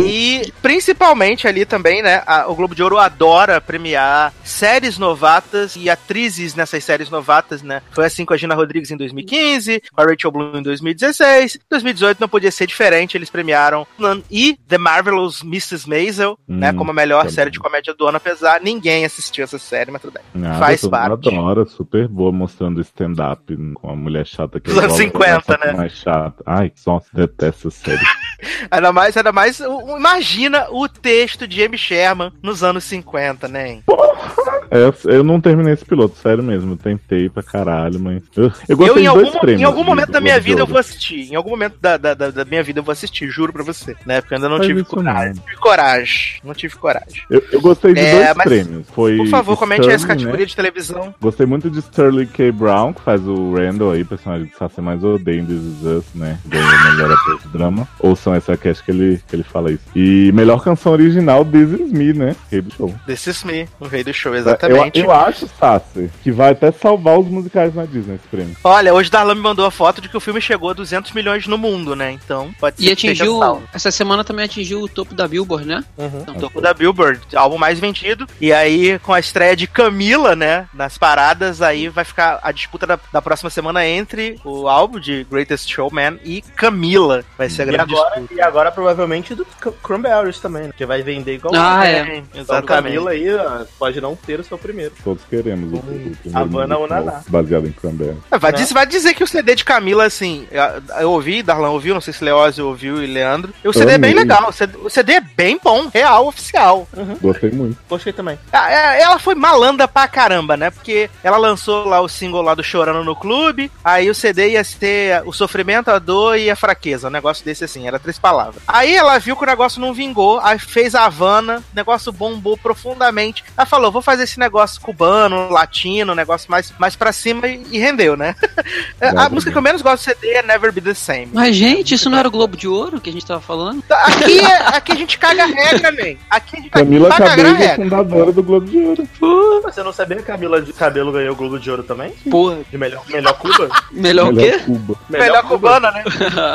E principalmente ali também, né? a- o Globo de Ouro adora premiar séries novatas e atrizes nessas séries novatas, né? Foi assim com a Gina Rodrigues em 2015, com a Rachel Bloom em 2016. 2018 não podia ser diferente, eles premiaram Nan- e The Marvelous Mrs. Maisel, né? Hum, Como a melhor também. série de comédia do ano, apesar ninguém assistiu essa série, mas tudo bem. Nada, Faz todo parte. adora, super boa, mostrando stand-up com a mulher chata que Dos anos igual, 50, só que né? mais chata. Ai, nossa, detesto essa série. *laughs* Ainda mais, ainda mais, imagina o texto de Amy Sherman nos anos 50, né? É, eu não terminei esse piloto, sério mesmo. Eu tentei pra caralho, mas. Eu, eu Eu, gostei em algum, dois prêmios. em algum momento da minha vida eu vou assistir. Em algum momento da, da, da, minha vida eu vou assistir, juro pra você. Né? Porque eu ainda não Faz tive coragem. não. Tive coragem. Não tive coragem. Eu, eu gostei de É, dois prêmios. Foi Por favor, comente essa Sterling, categoria né? de televisão. Gostei muito de Sterling K. Brown, que faz o Randall aí, personagem que você mais odeia em This Is Us, né? Ganhou o melhor ator de drama. Ouçam essa cast que ele, que ele fala isso. E melhor canção original, This Is Me, né? Rei do show. This is me, o rei do show, Eu, exatamente. eu acho, Sassi, que vai até salvar os musicais na Disney esse prêmio. Olha, hoje Darlan me mandou a foto de que o filme chegou a 200 milhões no mundo, né? Então, pode ser E atingiu. Essa semana também atingiu o topo da Billboard, né? Uhum. no topo da Billboard, álbum mais vendido. E aí, com a estreia de Camila, né, nas paradas, aí vai ficar a disputa da, da próxima semana entre o álbum de Greatest Showman e Camila. Vai ser a E grande agora, disputa. e agora provavelmente do Cranberries também, né? Que vai vender igual Ah, é. Então, Exatamente. Camila aí ó, pode não ter ser o primeiro. Todos queremos o, o primeiro Havana ou Naná. baseado em Cranberry. É, Vai, dizer, vai dizer que o CD de Camila, assim, eu, eu ouvi, Darlan ouviu, não sei se Leózio ouviu e Leandro. E o CD é bem amei. legal, o CD, o CD é bem bom, real, oficial. Gostei muito. Gostei também. É, Ela foi malandra pra caramba, né? Porque ela lançou lá o single lá do Chorando no Clube, aí o CD ia ter o sofrimento, a dor e a fraqueza, um negócio desse assim, era três palavras. Aí ela viu que o negócio não vingou, aí fez a Havana, o negócio bombou profundamente. Ela falou, vou fazer esse negócio cubano, latino, negócio mais, mais pra cima e, e rendeu, né? *laughs* a música que eu menos gosto do CD é Never Be The Same. Mas, gente, isso não era o Globo de Ouro que a gente tava falando? Aqui, é- aqui a gente caga a regra, man. Aqui a gente Camila vai cagar a Cabello é regra. fundadora do Globo de Ouro. Você não sabia que a Camila de Cabelo ganhou o Globo de Ouro também? Porra, De melhor, melhor Cuba? *laughs* melhor o Melhor quê? Cuba. Melhor cubana, né? *laughs*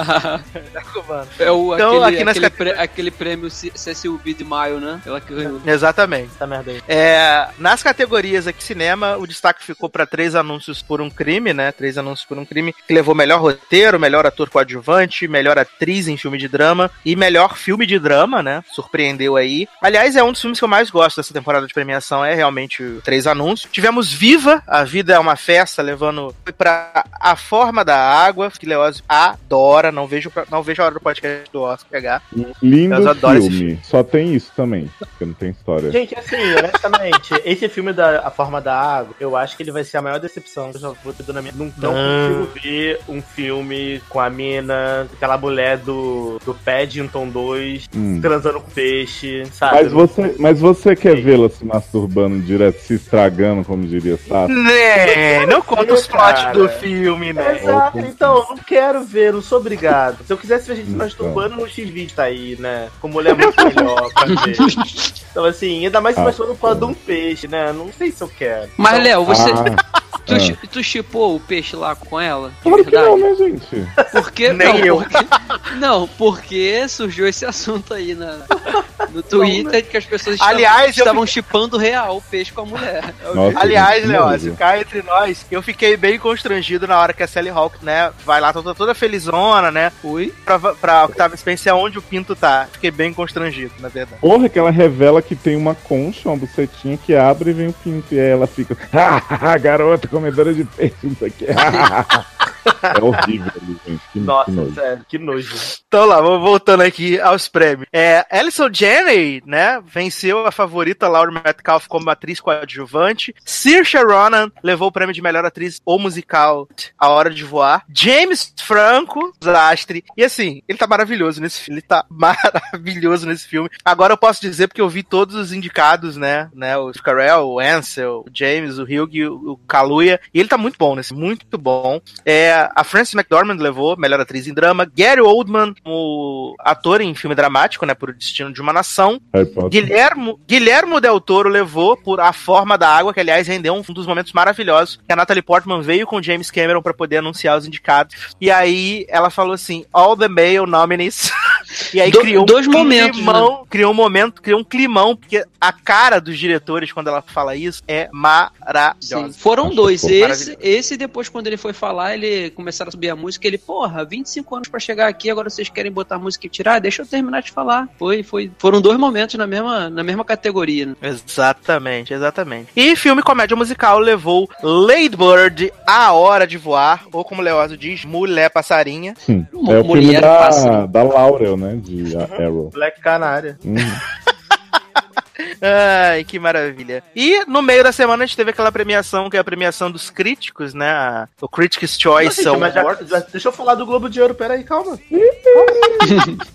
Melhor cubana. É o, Então, aquele, aqui aquele, prê- aquele prêmio C- Cecil B. de Maio, né? Ela que ganhou. Exatamente. Essa merda aí. É, nas categorias aqui cinema, o destaque ficou para três anúncios por um crime, né? Três anúncios por um crime que levou melhor roteiro, melhor ator coadjuvante, melhor atriz em filme de drama e melhor filme de drama, né? Surpreendeu aí. Aliás, é um dos filmes que eu mais gosto dessa temporada de premiação, é realmente Três Anúncios. Tivemos Viva, A Vida é uma Festa, levando para A Forma da Água, que Leózio adora, não vejo, não vejo a hora do podcast do Oscar pegar. Lindo esse filme. Só tem isso também, porque não tem história. Gente, assim, honestamente, esse filme da A Forma da Água, eu acho que ele vai ser a maior decepção que eu já vou ter na minha. Não, não Ah. consigo ver um filme com a mina, aquela mulher do, do Paddington 2, Hum. transando com peixe, sabe? Mas você, mas você quer vê-la se masturbando direto, se estragando, como diria Sato? Né, não conta os plots do filme, né? Exato, então, eu não quero ver, não sou obrigado. Se eu quisesse ver a gente se Então. masturbando no X-Video tá aí, né? Com mulher muito melhor pra ver. *laughs* Então, assim, ainda mais se Ah, masturbando por causa de um peixe, né? Não sei se eu quero. Mas, Então, Léo, você. Ah, *laughs* Tu, ah. tu chipou o peixe lá com ela? Claro que não, né, gente? Por quê? Nem não, eu. Porque, não, porque surgiu esse assunto aí na, no Twitter de que as pessoas estavam- Aliás, estavam chipando real o peixe com a mulher. *laughs* Nossa, Aliás, Leózio, nojo. cá entre nós, eu fiquei bem constrangido na hora que a Sally Hawk, né, vai lá toda, toda felizona, né, Ui. pra, pra Octavia Spencer onde o pinto tá. Fiquei bem constrangido, na verdade. Porra, que ela revela que tem uma concha, uma bucetinha que abre e vem o pinto. E aí ela fica, ah, garota, comedora de peixe, isso aqui. É horrível ali, gente. Que, que Nossa, nojo. sério, que nojo. Então lá, vamos voltando aqui aos prêmios. É, Alison Janney, né, venceu a favorita Laura Metcalf como atriz coadjuvante. Saoirse Ronan levou o prêmio de melhor atriz ou musical A Hora de Voar. James Franco, Zastre. E assim, ele tá maravilhoso nesse filme. Ele tá *laughs* maravilhoso nesse filme. Agora eu posso dizer porque eu vi todos os indicados, né, né, o Carell, o Ansel, o James, o Hugh, o, o Kaluuya. E ele tá muito bom nesse, muito bom. É, a Frances McDormand levou melhor atriz em drama. Gary Oldman, o ator em filme dramático, né, por O Destino de uma Nação. Guilhermo, Guilhermo Del Toro levou por A Forma da Água, que aliás rendeu um dos momentos maravilhosos, que a Natalie Portman veio com James Cameron para poder anunciar os indicados. E aí ela falou assim: All the male nominees. *laughs* e aí Do- criou dois um momentos, climão, criou um momento, criou um climão, porque a cara dos diretores quando ela fala isso é Sim. maravilhosa. Foram Acho dois. Esse, esse, depois, quando ele foi falar, ele começaram a subir a música. Ele, porra, 25 anos pra chegar aqui, agora vocês querem botar a música e tirar? Deixa eu terminar de falar. Foi, foi. Foram dois momentos na mesma, na mesma categoria. Né? Exatamente, exatamente. E filme comédia musical levou Lady Bird, A Hora de Voar, ou como o Leózio diz, Mulher Passarinha. Sim. É o filme mulher da, da Laurel, né? De Arrow. Black Canária. Hum. *laughs* Ai, que maravilha. E no meio da semana a gente teve aquela premiação, que é a premiação dos críticos, né? O Critics' Choice Não, gente, mas já- Award. já- deixa eu falar do Globo de Ouro, peraí, calma. *laughs*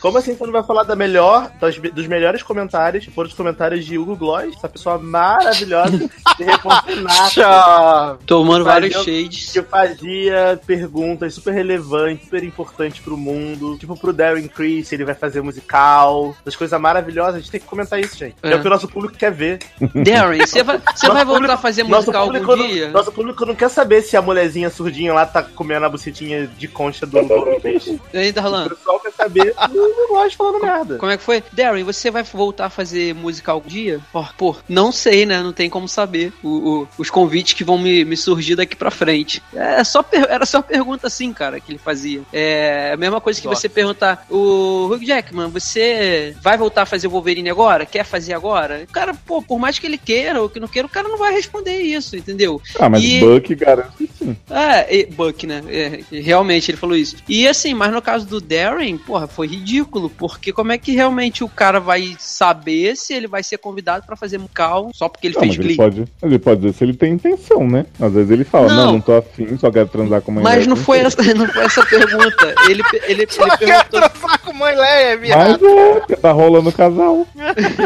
Como assim você não vai falar da melhor, das- dos melhores comentários, que foram os comentários de Hugo Gloss, essa pessoa maravilhosa, *laughs* de Repontinata, Tchau. Tomando vários eu- shades. que fazia perguntas super relevantes, super importantes pro mundo. Tipo pro Darren Criss, ele vai fazer musical, das coisas maravilhosas. A gente tem que comentar isso, gente. É, É. o que o nosso público quer ver. Darren, você vai, você vai voltar público- a fazer musical algum não, dia? nosso público não quer saber se a mulherzinha surdinha lá tá comendo a bucetinha de concha do, do peixe. E aí, O Darlan? pessoal quer saber, não gosto falando *laughs* merda. Como é que foi? Darren, você vai voltar a fazer música algum dia? Pô, pô, não sei, né? Não tem como saber o, o- os convites que vão me, me surgir daqui pra frente. É só per- era só pergunta assim, cara, que ele fazia. É a mesma coisa que você perguntar, o Hugh Jackman, você vai voltar a fazer o Wolverine agora? Quer fazer agora? O cara, pô, por mais que ele queira ou que não queira, o cara não vai responder isso, entendeu? Ah, mas E- Buck garante que sim. É, e- Buck, né? É, realmente, ele falou isso. E assim, mas no caso do Darren, porra, foi ridículo, porque como é que realmente o cara vai saber se ele vai ser convidado pra fazer musical só porque ele Não, fez mas ele pode, ele pode dizer se ele tem intenção, né? Às vezes ele fala, Não. não, não, tô afim, só quero transar com uma Mas mulher, não foi, essa, *laughs* não foi essa a pergunta. Ele, ele, ele Só quer perguntou. transar com mãe Leia, Mas viado. é, porque tá rolando o casal. *laughs*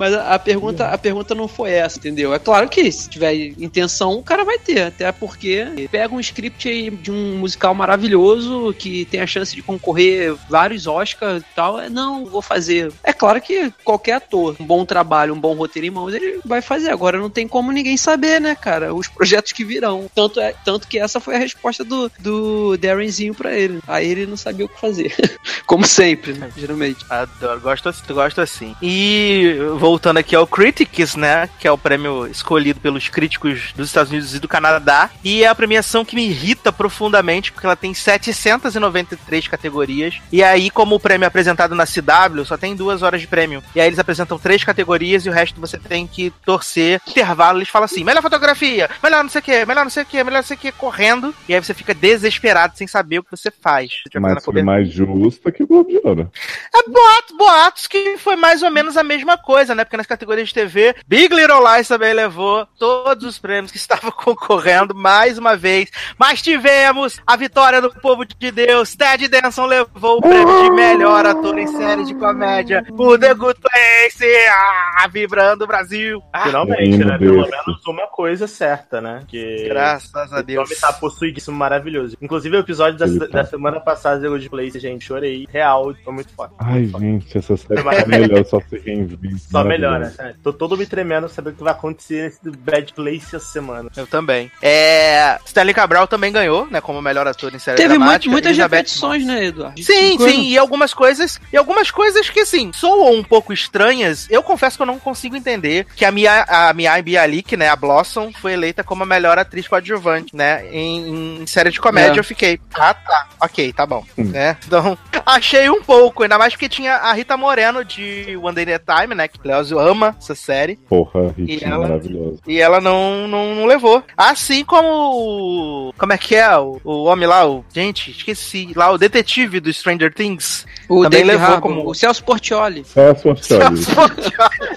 Mas a, a pergunta, a pergunta não foi essa, entendeu? É claro que se tiver intenção, o cara vai ter. Até porque pega um script aí de um musical maravilhoso que tem a chance de concorrer vários Oscars e tal. É, não, vou fazer. É claro que qualquer ator, um bom trabalho, um bom roteiro em mãos, ele vai fazer. Agora não tem como ninguém saber, né, cara? Os projetos que virão. Tanto, é, tanto que essa foi a resposta do, do Darrenzinho pra ele. Aí ele não sabia o que fazer. *laughs* Como sempre, né? Geralmente. Adoro, gosto assim, gosto assim. E voltando aqui ao Critics, né? Que é o prêmio escolhido pelos críticos dos Estados Unidos e do Canadá. E é a premiação que me irrita profundamente, porque ela tem 793 categorias. E aí, como o prêmio é apresentado na CW, só tem duas horas de prêmio. E aí eles apresentam três categorias e o resto você tem que torcer. Intervalo, eles falam assim: melhor fotografia, melhor não sei o que, melhor não sei o que, melhor não sei o que, correndo. E aí você fica desesperado sem saber o que você faz. Mas foi mais justa que o Globo de Ouro. é boatos, boatos que foi mais ou menos a mesma coisa, né? Porque nas categorias de TV, Big Little Lies também levou todos os prêmios que estavam *laughs* concorrendo mais uma vez. Mas tivemos a vitória do povo de Deus. Ted Danson levou o prêmio de melhor ator em série de comédia por The Good Place. Ah, vibrando o Brasil. Ah, Finalmente, né? Pelo menos uma coisa certa, né? Que graças a o Deus. nome tá possuidíssimo, maravilhoso. Inclusive, o episódio da, tá. da semana passada, The Good Place, gente, chorei. Real, foi muito forte. Ai, gente, essa série é melhor, só se reinventa. Só melhora, Maravilhoso. sério. Tô todo me tremendo sabendo o que vai acontecer nesse Bad Place essa semana. Eu também. É, Stanley Cabral também ganhou, né? Como melhor ator em série Teve muito, dramática. muitas Elizabeth repetições, né, Eduardo? Sim, sim, e algumas coisas, e algumas coisas que assim, soam um pouco estranhas. Eu confesso que eu não consigo entender que a Mia, a Mia Bialik, né, a Blossom, foi eleita como a melhor atriz coadjuvante, né, em, em série de comédia. É. Eu fiquei, ah, tá, ok, tá bom, Hum. né? Então, *laughs* achei um pouco, ainda mais porque tinha a Rita Moreno de One Day at a Time, né, que o Leozio ama essa série. Porra, E ela- maravilhoso. E ela não, não, não levou. Assim como o. Como é que é? O, o homem lá, o. Gente, esqueci. Lá, o detetive do Stranger Things. O Também David levou Harbour, como- o Celso Portioli. É a sua história.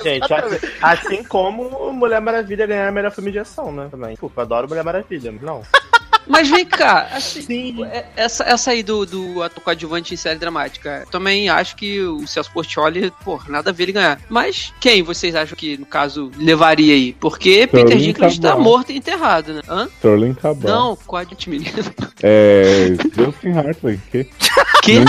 Gente, assim, assim como Mulher Maravilha ganhar a melhor filme de ação, né? Também. Desculpa, eu adoro Mulher Maravilha, mas não. Mas vem cá, assim, Sim. é- essa, essa aí do, do ator coadjuvante em série dramática, também acho que o Celso Portioli, pô, nada a ver ele ganhar. Mas quem vocês acham que, no caso, levaria aí? Porque Peter Sterling Dinklage tá morto e enterrado, né? Hã? Sterling Cabral. Não, coadjuvante menino. É. Justin Hartley. Que? *laughs* Que?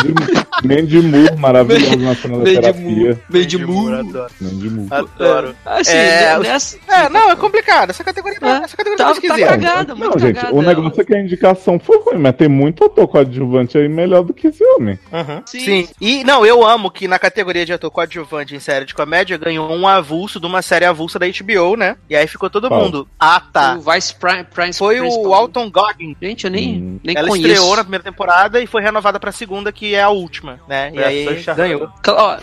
Mandy, Moore, maravilhoso na cena da Mandy terapia. Moore. Mandy Moore. Adoro. Mandy Moore. Adoro. Assim, É, né, nessa... É, não, é complicado. Essa categoria, É, essa categoria tá- tá, tá cagada, muito Não, gente, o negócio que a indicação foi ruim, mas tem muito ator coadjuvante aí melhor do que esse homem. Uhum. Sim. E não, eu amo que na categoria de ator coadjuvante em série de comédia ganhou um avulso de uma série avulsa da HBO, né? E aí ficou todo Qual? mundo. Ah, tá. O Vice Prime, Prime Foi Principal. o Alton Goggins. Gente, eu nem, Hum. nem Ela conheço. estreou na primeira temporada e foi renovada pra segunda, que é a última, né? E É, aí ganhou. Cla-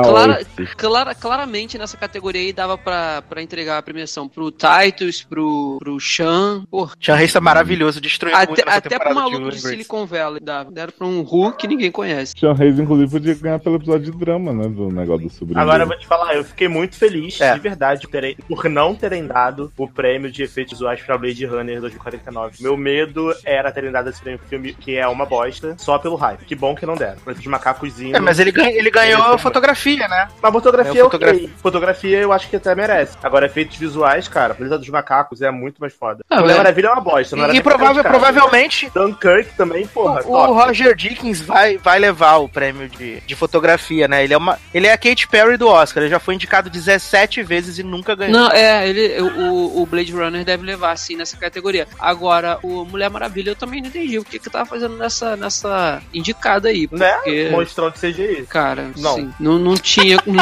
Clara-. Clara- claramente nessa categoria aí dava pra, pra entregar a premiação pro Titus, pro, pro Sean, Sean Reis tá maravilhoso, destruiu muito até, até pro maluco de Ungrateful. Silicon Valley dava. Deram pra um Hulk que ninguém conhece. Sean Reis, inclusive, podia ganhar pelo episódio de drama, né? Do negócio do sobrinho. Agora eu vou te falar, eu fiquei muito feliz, É. de verdade, por, não terem dado o prêmio de efeitos visuais pra Blade Runner 2049. Meu medo era terem dado esse prêmio pro filme, que é uma bosta, só pelo hype. Que bom que não deram. Esses macacozinhos. É, mas ele, ganha- ele ganhou Ele fotografia fotografia, né? Mas fotografia É, é fotografia. ok. Fotografia eu acho que até merece. Agora, efeitos visuais, cara, Planeta dos Macacos é muito mais foda. Ah, Mulher é. Maravilha é uma bosta. não era E, pra provável, provavelmente Dunkirk também, porra, o, o Roger Dickens vai, vai levar o prêmio de, de fotografia, né? Ele é, uma, ele é a Katy Perry do Oscar. Ele já foi indicado 17 vezes e nunca ganhou. Não, é, ele, o, o Blade Runner deve levar, assim, nessa categoria. Agora, o Mulher Maravilha eu também não entendi o que que tava fazendo nessa, nessa indicada aí. Né? Porque, Monstrão de CGI. cara, Não. não. não, não tinha, *laughs* não,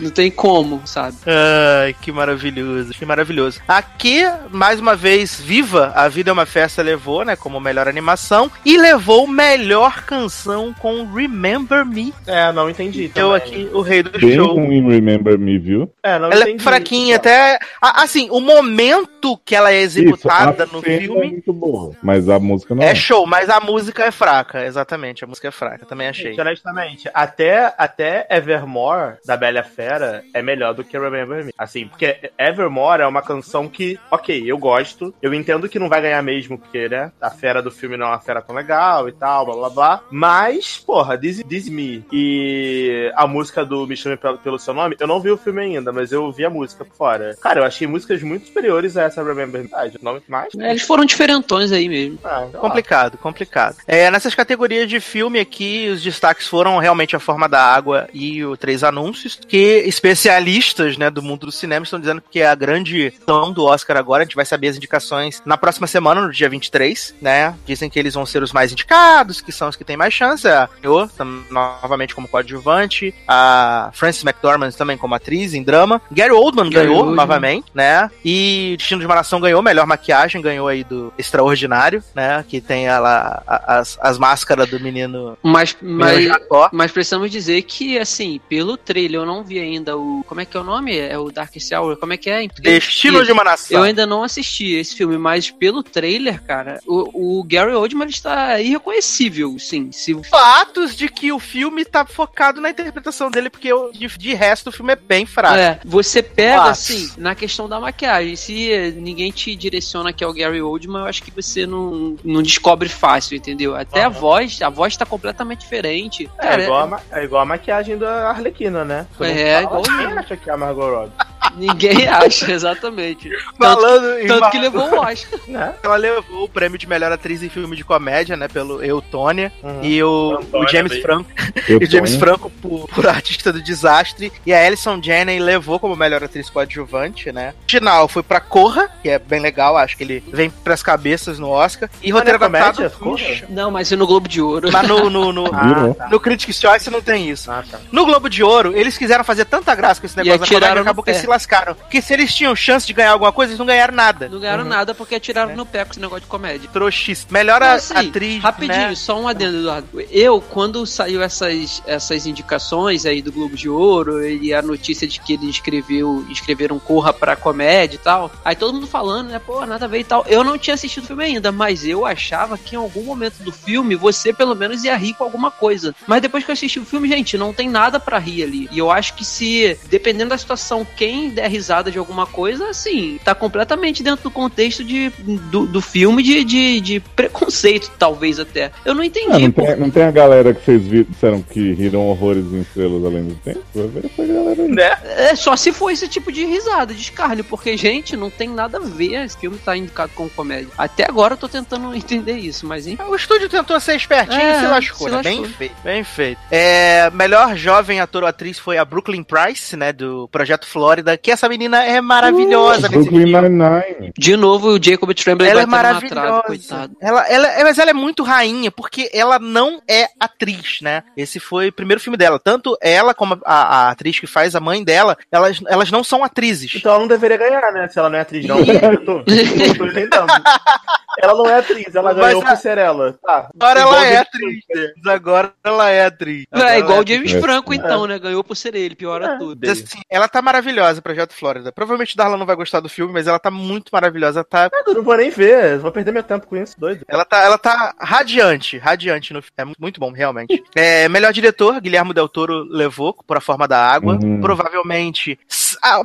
não tem como, sabe? Ai, que maravilhoso, que maravilhoso. Aqui, mais uma vez, Viva, A Vida é uma Festa levou, né, como melhor animação, e levou melhor canção com Remember Me. É, não entendi. Eu também. aqui, o rei do Bem show. ruim Remember Me, viu? É, não Ela entendi. é fraquinha, até. a- Assim, o momento que ela é executada Isso, a no cena É filme muito boa, mas a música não é show, mas a música é fraca. Exatamente, a música é fraca, também achei. Honestamente, até, até Evermore, da Bela Fera, é melhor do que Remember Me. Assim, porque Evermore é uma canção que, ok, eu gosto. Eu entendo que não vai ganhar mesmo, porque, né, a fera do filme não é uma fera tão legal e tal, blá blá blá. Mas, porra, This, This Me e a música do Me Chame Pelo, Pelo Seu Nome, eu não vi o filme ainda, mas eu vi a música por fora. Cara, eu achei músicas muito superiores a essa Remember Me. Ah, Não mais? É, Eles foram diferentões aí mesmo. Ah, lá. Complicado, complicado. É, nessas categorias de filme aqui, os destaques foram realmente A Forma da Água e o Três Anúncios, que especialistas né, do mundo do cinema estão dizendo que é a grande tom do Oscar agora. A gente vai saber as indicações na próxima semana, no dia 23, né? Dizem que eles vão ser os mais indicados, que são os que têm mais chance. A tam- novamente como coadjuvante, a Frances McDormand também como atriz em drama. Gary Oldman Gary ganhou Oldman. novamente, né? E Destino de uma Nação ganhou melhor maquiagem, ganhou aí do Extraordinário, né? Que tem ela, a- as, as máscaras do menino, Mas, menino mas, mas precisamos dizer que, assim, pelo trailer eu não vi ainda o. Como é que é o nome? É o Darkest Hour? Como é que é? Destino de uma Nação. Eu ainda não assisti esse filme, mas pelo trailer, cara, o, o Gary Oldman ele está irreconhecível, sim. Se, Fatos de que o filme tá focado na interpretação dele, porque eu- de, de resto o filme é bem fraco. é, você pega, Fatos. assim, na questão da maquiagem. Se ninguém te direciona que é o Gary Oldman, eu acho que você não, não descobre fácil, entendeu? Até a Aham. voz, a voz tá completamente diferente. É, Cara, igual a, ma- é igual a maquiagem da Arlequina, né? Mundo É, igual- Quem acha que é a Margot Robbie? Ninguém *laughs* acha, exatamente. Tanto, Falando em tanto que levou o Oscar. *laughs* Né? Ela levou o prêmio de melhor atriz em filme de comédia, né? Pelo Eutônia. Uhum. E o, Antônia o James bem. Franco. E o James. Franco por, por artista do desastre. E a Alison Janney levou como melhor atriz coadjuvante, né? Final foi pra Corra, que é bem legal, acho que ele vem pras cabeças no Oscar. E roteiro Não é comédia. Corra? Não, mas e no Globo de Ouro? Mas no, no, no, Virou. tá. no Critics' Choice não tem isso. Ah, tá. No Globo de Ouro, eles quiseram fazer tanta graça com esse E negócio da comédia, acabou que pé. Lascaram. Porque se eles tinham chance de ganhar alguma coisa, eles não ganharam nada. Não ganharam Uhum. nada porque atiraram no pé com esse negócio de comédia. Trouxis. Melhor Não, a- assim, atriz. Rapidinho, né? só um adendo, Eduardo. Eu, quando saiu essas, essas indicações aí do Globo de Ouro e a notícia de que ele inscreveu, inscreveram Corra pra comédia e tal, aí todo mundo falando, né, pô, nada a ver e tal. Eu não tinha assistido o filme ainda, mas eu achava que em algum momento do filme você pelo menos ia rir com alguma coisa. Mas depois que eu assisti o filme, gente, não tem nada pra rir ali. E eu acho que se, dependendo da situação, quem der risada de alguma coisa, assim, tá completamente dentro do contexto de, do, do filme de, de, de preconceito, talvez até. Eu não entendi. Ah, não, tem, não tem a galera que vocês disseram que riram horrores em Estrelas Além do Tempo? Vai ver essa galera aí. Né? É só se for esse tipo de risada, de escárnio, porque, gente, não tem nada a ver. Esse filme tá indicado como comédia. Até agora eu tô tentando entender isso, mas enfim. O estúdio tentou ser espertinho É, e se lascou, se né? Bem lascou. feito, bem feito. É, melhor jovem ator ou atriz foi a Brooklyn Price, né? Do Projeto Flórida, que essa menina é maravilhosa nesse Brooklyn filme. Nine-Nine. De novo, o Jacob Tremblay Ela é na trave, maravilhosa. coitado. Ela, ela, é- mas ela é muito rainha, porque ela não é atriz, né? Esse foi o primeiro filme dela. Tanto ela como a, a atriz que faz a mãe dela, elas, elas não são atrizes. Então ela não deveria ganhar, né? Se ela não é atriz, não. Ih. *laughs* Eu tô, eu tô entendendo. *laughs* Ela não é atriz, ela Mas ganhou a- por ser ela. Tá. Agora Igual ela é atriz, né? Agora ela é atriz. É, igual o James É. Franco, então, né? Ganhou por ser ele, piora É. tudo. Assim, ela tá maravilhosa, Projeto Flórida. Provavelmente o Darlan não vai gostar do filme, mas ela tá muito maravilhosa. Tá, Eu não vou nem ver, vou perder meu tempo com isso, doido. ela, tá, ela tá radiante, radiante no filme. É mu- muito bom, realmente. É, melhor diretor, Guilherme Del Toro levou por A Forma da Água. Uhum. Provavelmente, ah,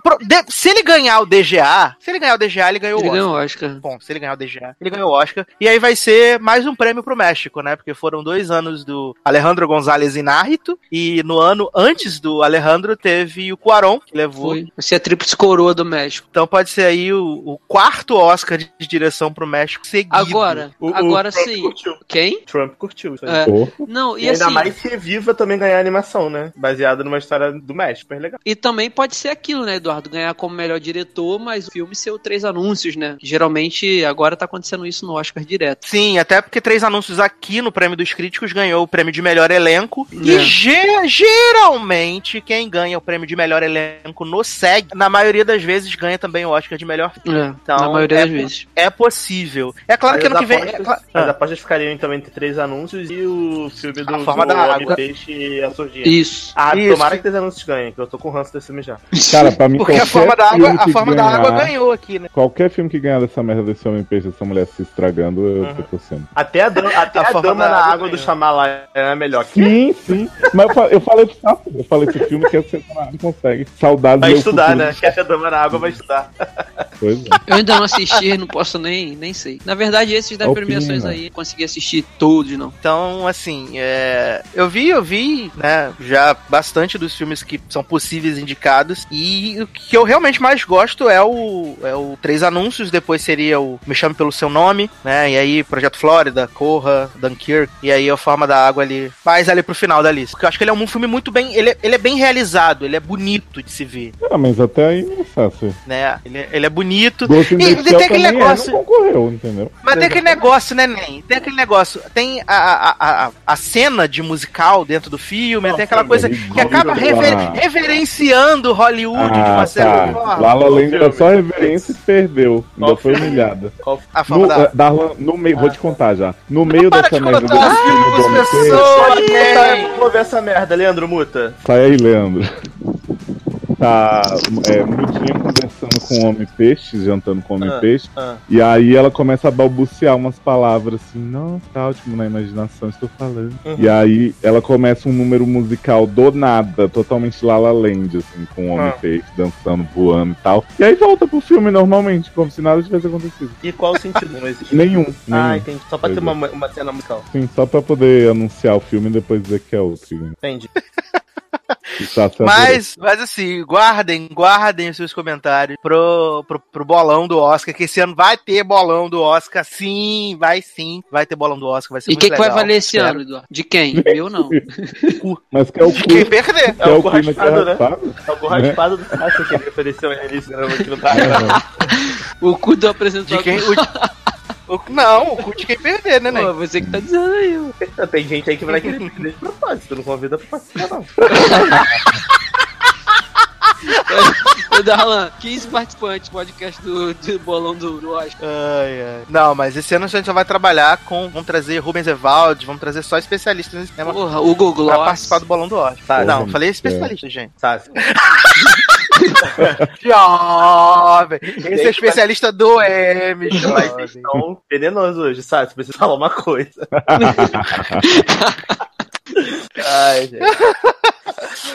se ele ganhar o DGA, se ele ganhar o DGA, ele ganhou Ele o Oscar. ganhou o Oscar. Bom, se ele ganhar o DGA, ele ganhou o Oscar. E aí vai ser mais um prêmio pro México, né? Porque foram dois anos do Alejandro González Inárrito. E no ano antes do Alejandro teve o Cuarón, que levou. Foi. Vai ser a tríplice coroa do México. Então pode ser aí o, o quarto Oscar de direção pro México seguido. Agora, O- o agora Trump sim. curtiu. Quem? Trump curtiu isso aí. É. Não, E, e, ainda assim. mais se Viva também ganhar animação, né? Baseada numa história do México. Super legal. E também pode ser aquilo, né, Eduardo? Ganhar como melhor diretor, mas o filme ser o três anúncios, né? Geralmente agora tá acontecendo isso no Oscar direto. Sim, até porque Três Anúncios aqui no Prêmio dos Críticos ganhou o prêmio de melhor elenco. É. E ge- geralmente, quem ganha o prêmio de melhor elenco no SEG, na maioria das vezes, ganha também o Oscar de melhor filme. É, Então, na maioria é das vezes. É possível. É claro que Mas ano que vem. é apostas- cla- As Ah. apostas ficariam então entre três anúncios e o filme do, A Forma do da Homem Água. Peixe e a Surdinha. Isso. Ah, Isso. tomara que três anúncios ganhem, que eu tô com ranço desse filme já. *laughs* cara, pra mim Porque a forma da água, a que forma da ganhar- água ganhou aqui, né? Qualquer filme que ganhar dessa merda desse homem peixe, dessa mulher se estragando, eu Uhum. tô torcendo. Até a, dama- até *laughs* A a, dama da na Água água do. Shyamalan é melhor. Sim, *laughs* sim. Mas eu fa- eu falei pro Sato, eu falei esse filme que você não consegue. Saudades Vai estudar, futuro. né? Quer ter dama na água, vai estudar. Pois é. Eu ainda não assisti, não posso nem, nem sei. Na verdade, esses das Opina. premiações aí, consegui assistir todos, não. Então, assim, é, eu vi, eu vi, né, já bastante dos filmes que são possíveis indicados. E o que eu realmente mais gosto é o, é o Três Anúncios, depois seria o Me Chame Pelo Seu Nome, né? E aí, Projeto Flórida, Corra, Dunkirk, e aí a Forma da Água ali, mais ali pro final da lista. Porque eu acho que ele é um filme muito bem. Ele, é- ele é bem realizado, ele é bonito de se ver, Ah, mas até aí não é fácil. né? Ele, é- ele é bonito. E tem aquele também é, negócio. não concorreu, entendeu? Mas tem aquele negócio, né, Nen? Tem aquele negócio. Tem a, a, a, a cena de musical dentro do filme, tem aquela coisa que acaba rever- Ah. reverenciando Hollywood de uma Ah, certa tá. forma. Lala Land era só reverência e perdeu. Ainda foi humilhada. A forma No, da. Darlan, no meio, vou te contar já. No meio dessa de merda contar do filme do Homem das Peixe, pessoas. Pode Nen. botar, eu vou ver essa merda, Leandro Muta. Sai aí, Leandro. Tá é, Mudinha conversando com o Homem Peixe, jantando com o Homem Ah, Peixe. ah. E aí ela começa a balbuciar umas palavras assim, não, tá ótimo na imaginação, estou falando. Uhum. E aí ela começa um número musical do nada, totalmente Lala Land, assim, com o Homem Ah. Peixe dançando, voando e tal. E aí volta pro filme normalmente, como se nada tivesse acontecido. E qual o sentido? Não existe. Nenhum, nenhum. Ah, entendi. Só pra ter Pois uma, uma cena musical. Sim, só pra poder anunciar o filme e depois dizer que é outro. né? Entendi. Mas, mas assim, guardem, guardem os seus comentários pro, pro, pro bolão do Oscar, que esse ano vai ter bolão do Oscar, sim, vai sim, vai ter bolão do Oscar, vai ser E o muito que, que vai valer esse ano, Eduardo? De quem? *laughs* Meu não. Mas que é o De cu, quem perder. que é o cu raspado, naquela né? raspado? É o borraspado do Cássio que ele ofereceu a aqui no *laughs* tá. O cu do De apresentador. quem. *laughs* O, não, o cu de quem perder, né, né? Pô, você que tá dizendo aí, mano. Tem gente aí que vai querer perder de propósito. Tu não convida pra participar, não. *laughs* Ô, Darlan, 15 participantes podcast do, do bolão do, do Oscar. Ai, ai. Não, mas esse ano a gente só vai trabalhar com. Vamos trazer Rubens Evaldi, vamos trazer só especialistas no cinema Porra, o Google pra participar do bolão do Oscar. Tá, não, falei especialista, gente. Sácio. *laughs* Jovem! Esse é especialista do M, Mas jovem. vocês estão venenosos hoje, sabe? Você precisa falar uma coisa. *laughs* Ai, gente.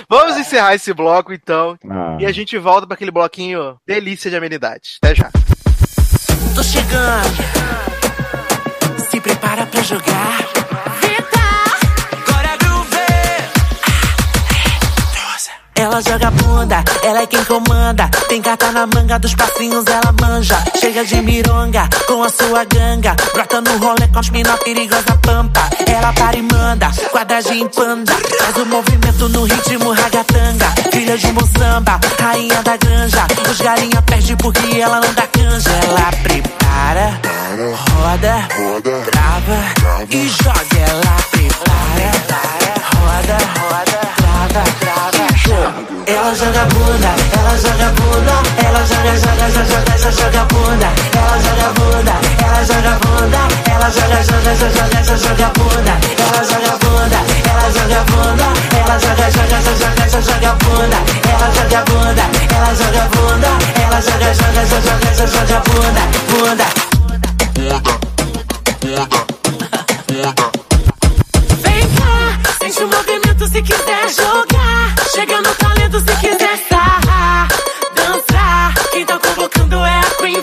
Vamos encerrar esse bloco, então. Ah, E a gente volta para aquele bloquinho delícia de amenidades. Até já. Tô chegando. Se prepara pra jogar. Ela joga bunda, ela é quem comanda. Tem carta na manga dos passinhos, ela manja. Chega de mironga com a sua ganga. Brota no rolê com as mina perigosa pampa. Ela para e manda, quadradinho panda. Faz o movimento no ritmo ragatanga. Filha de moçamba, rainha da granja. Os galinha perde porque ela não dá canja. Ela prepara, roda, trava e joga. Ela prepara, roda, roda, trava, trava, Ela joga bunda, ela joga bunda, ela joga, joga, joga, joga, joga, bunda. Ela joga bunda, ela joga bunda, ela joga, joga, joga, joga, joga, bunda. Ela joga bunda, ela joga bunda, ela joga, joga, joga, joga, bunda. Ela joga bunda, ela joga bunda, ela joga, joga, joga, joga, joga bunda, bunda. Vem cá, Sente o movimento se quiser jogar. Chega no talento se quiser sarrar, dançar. Quem tá convocando é a Queen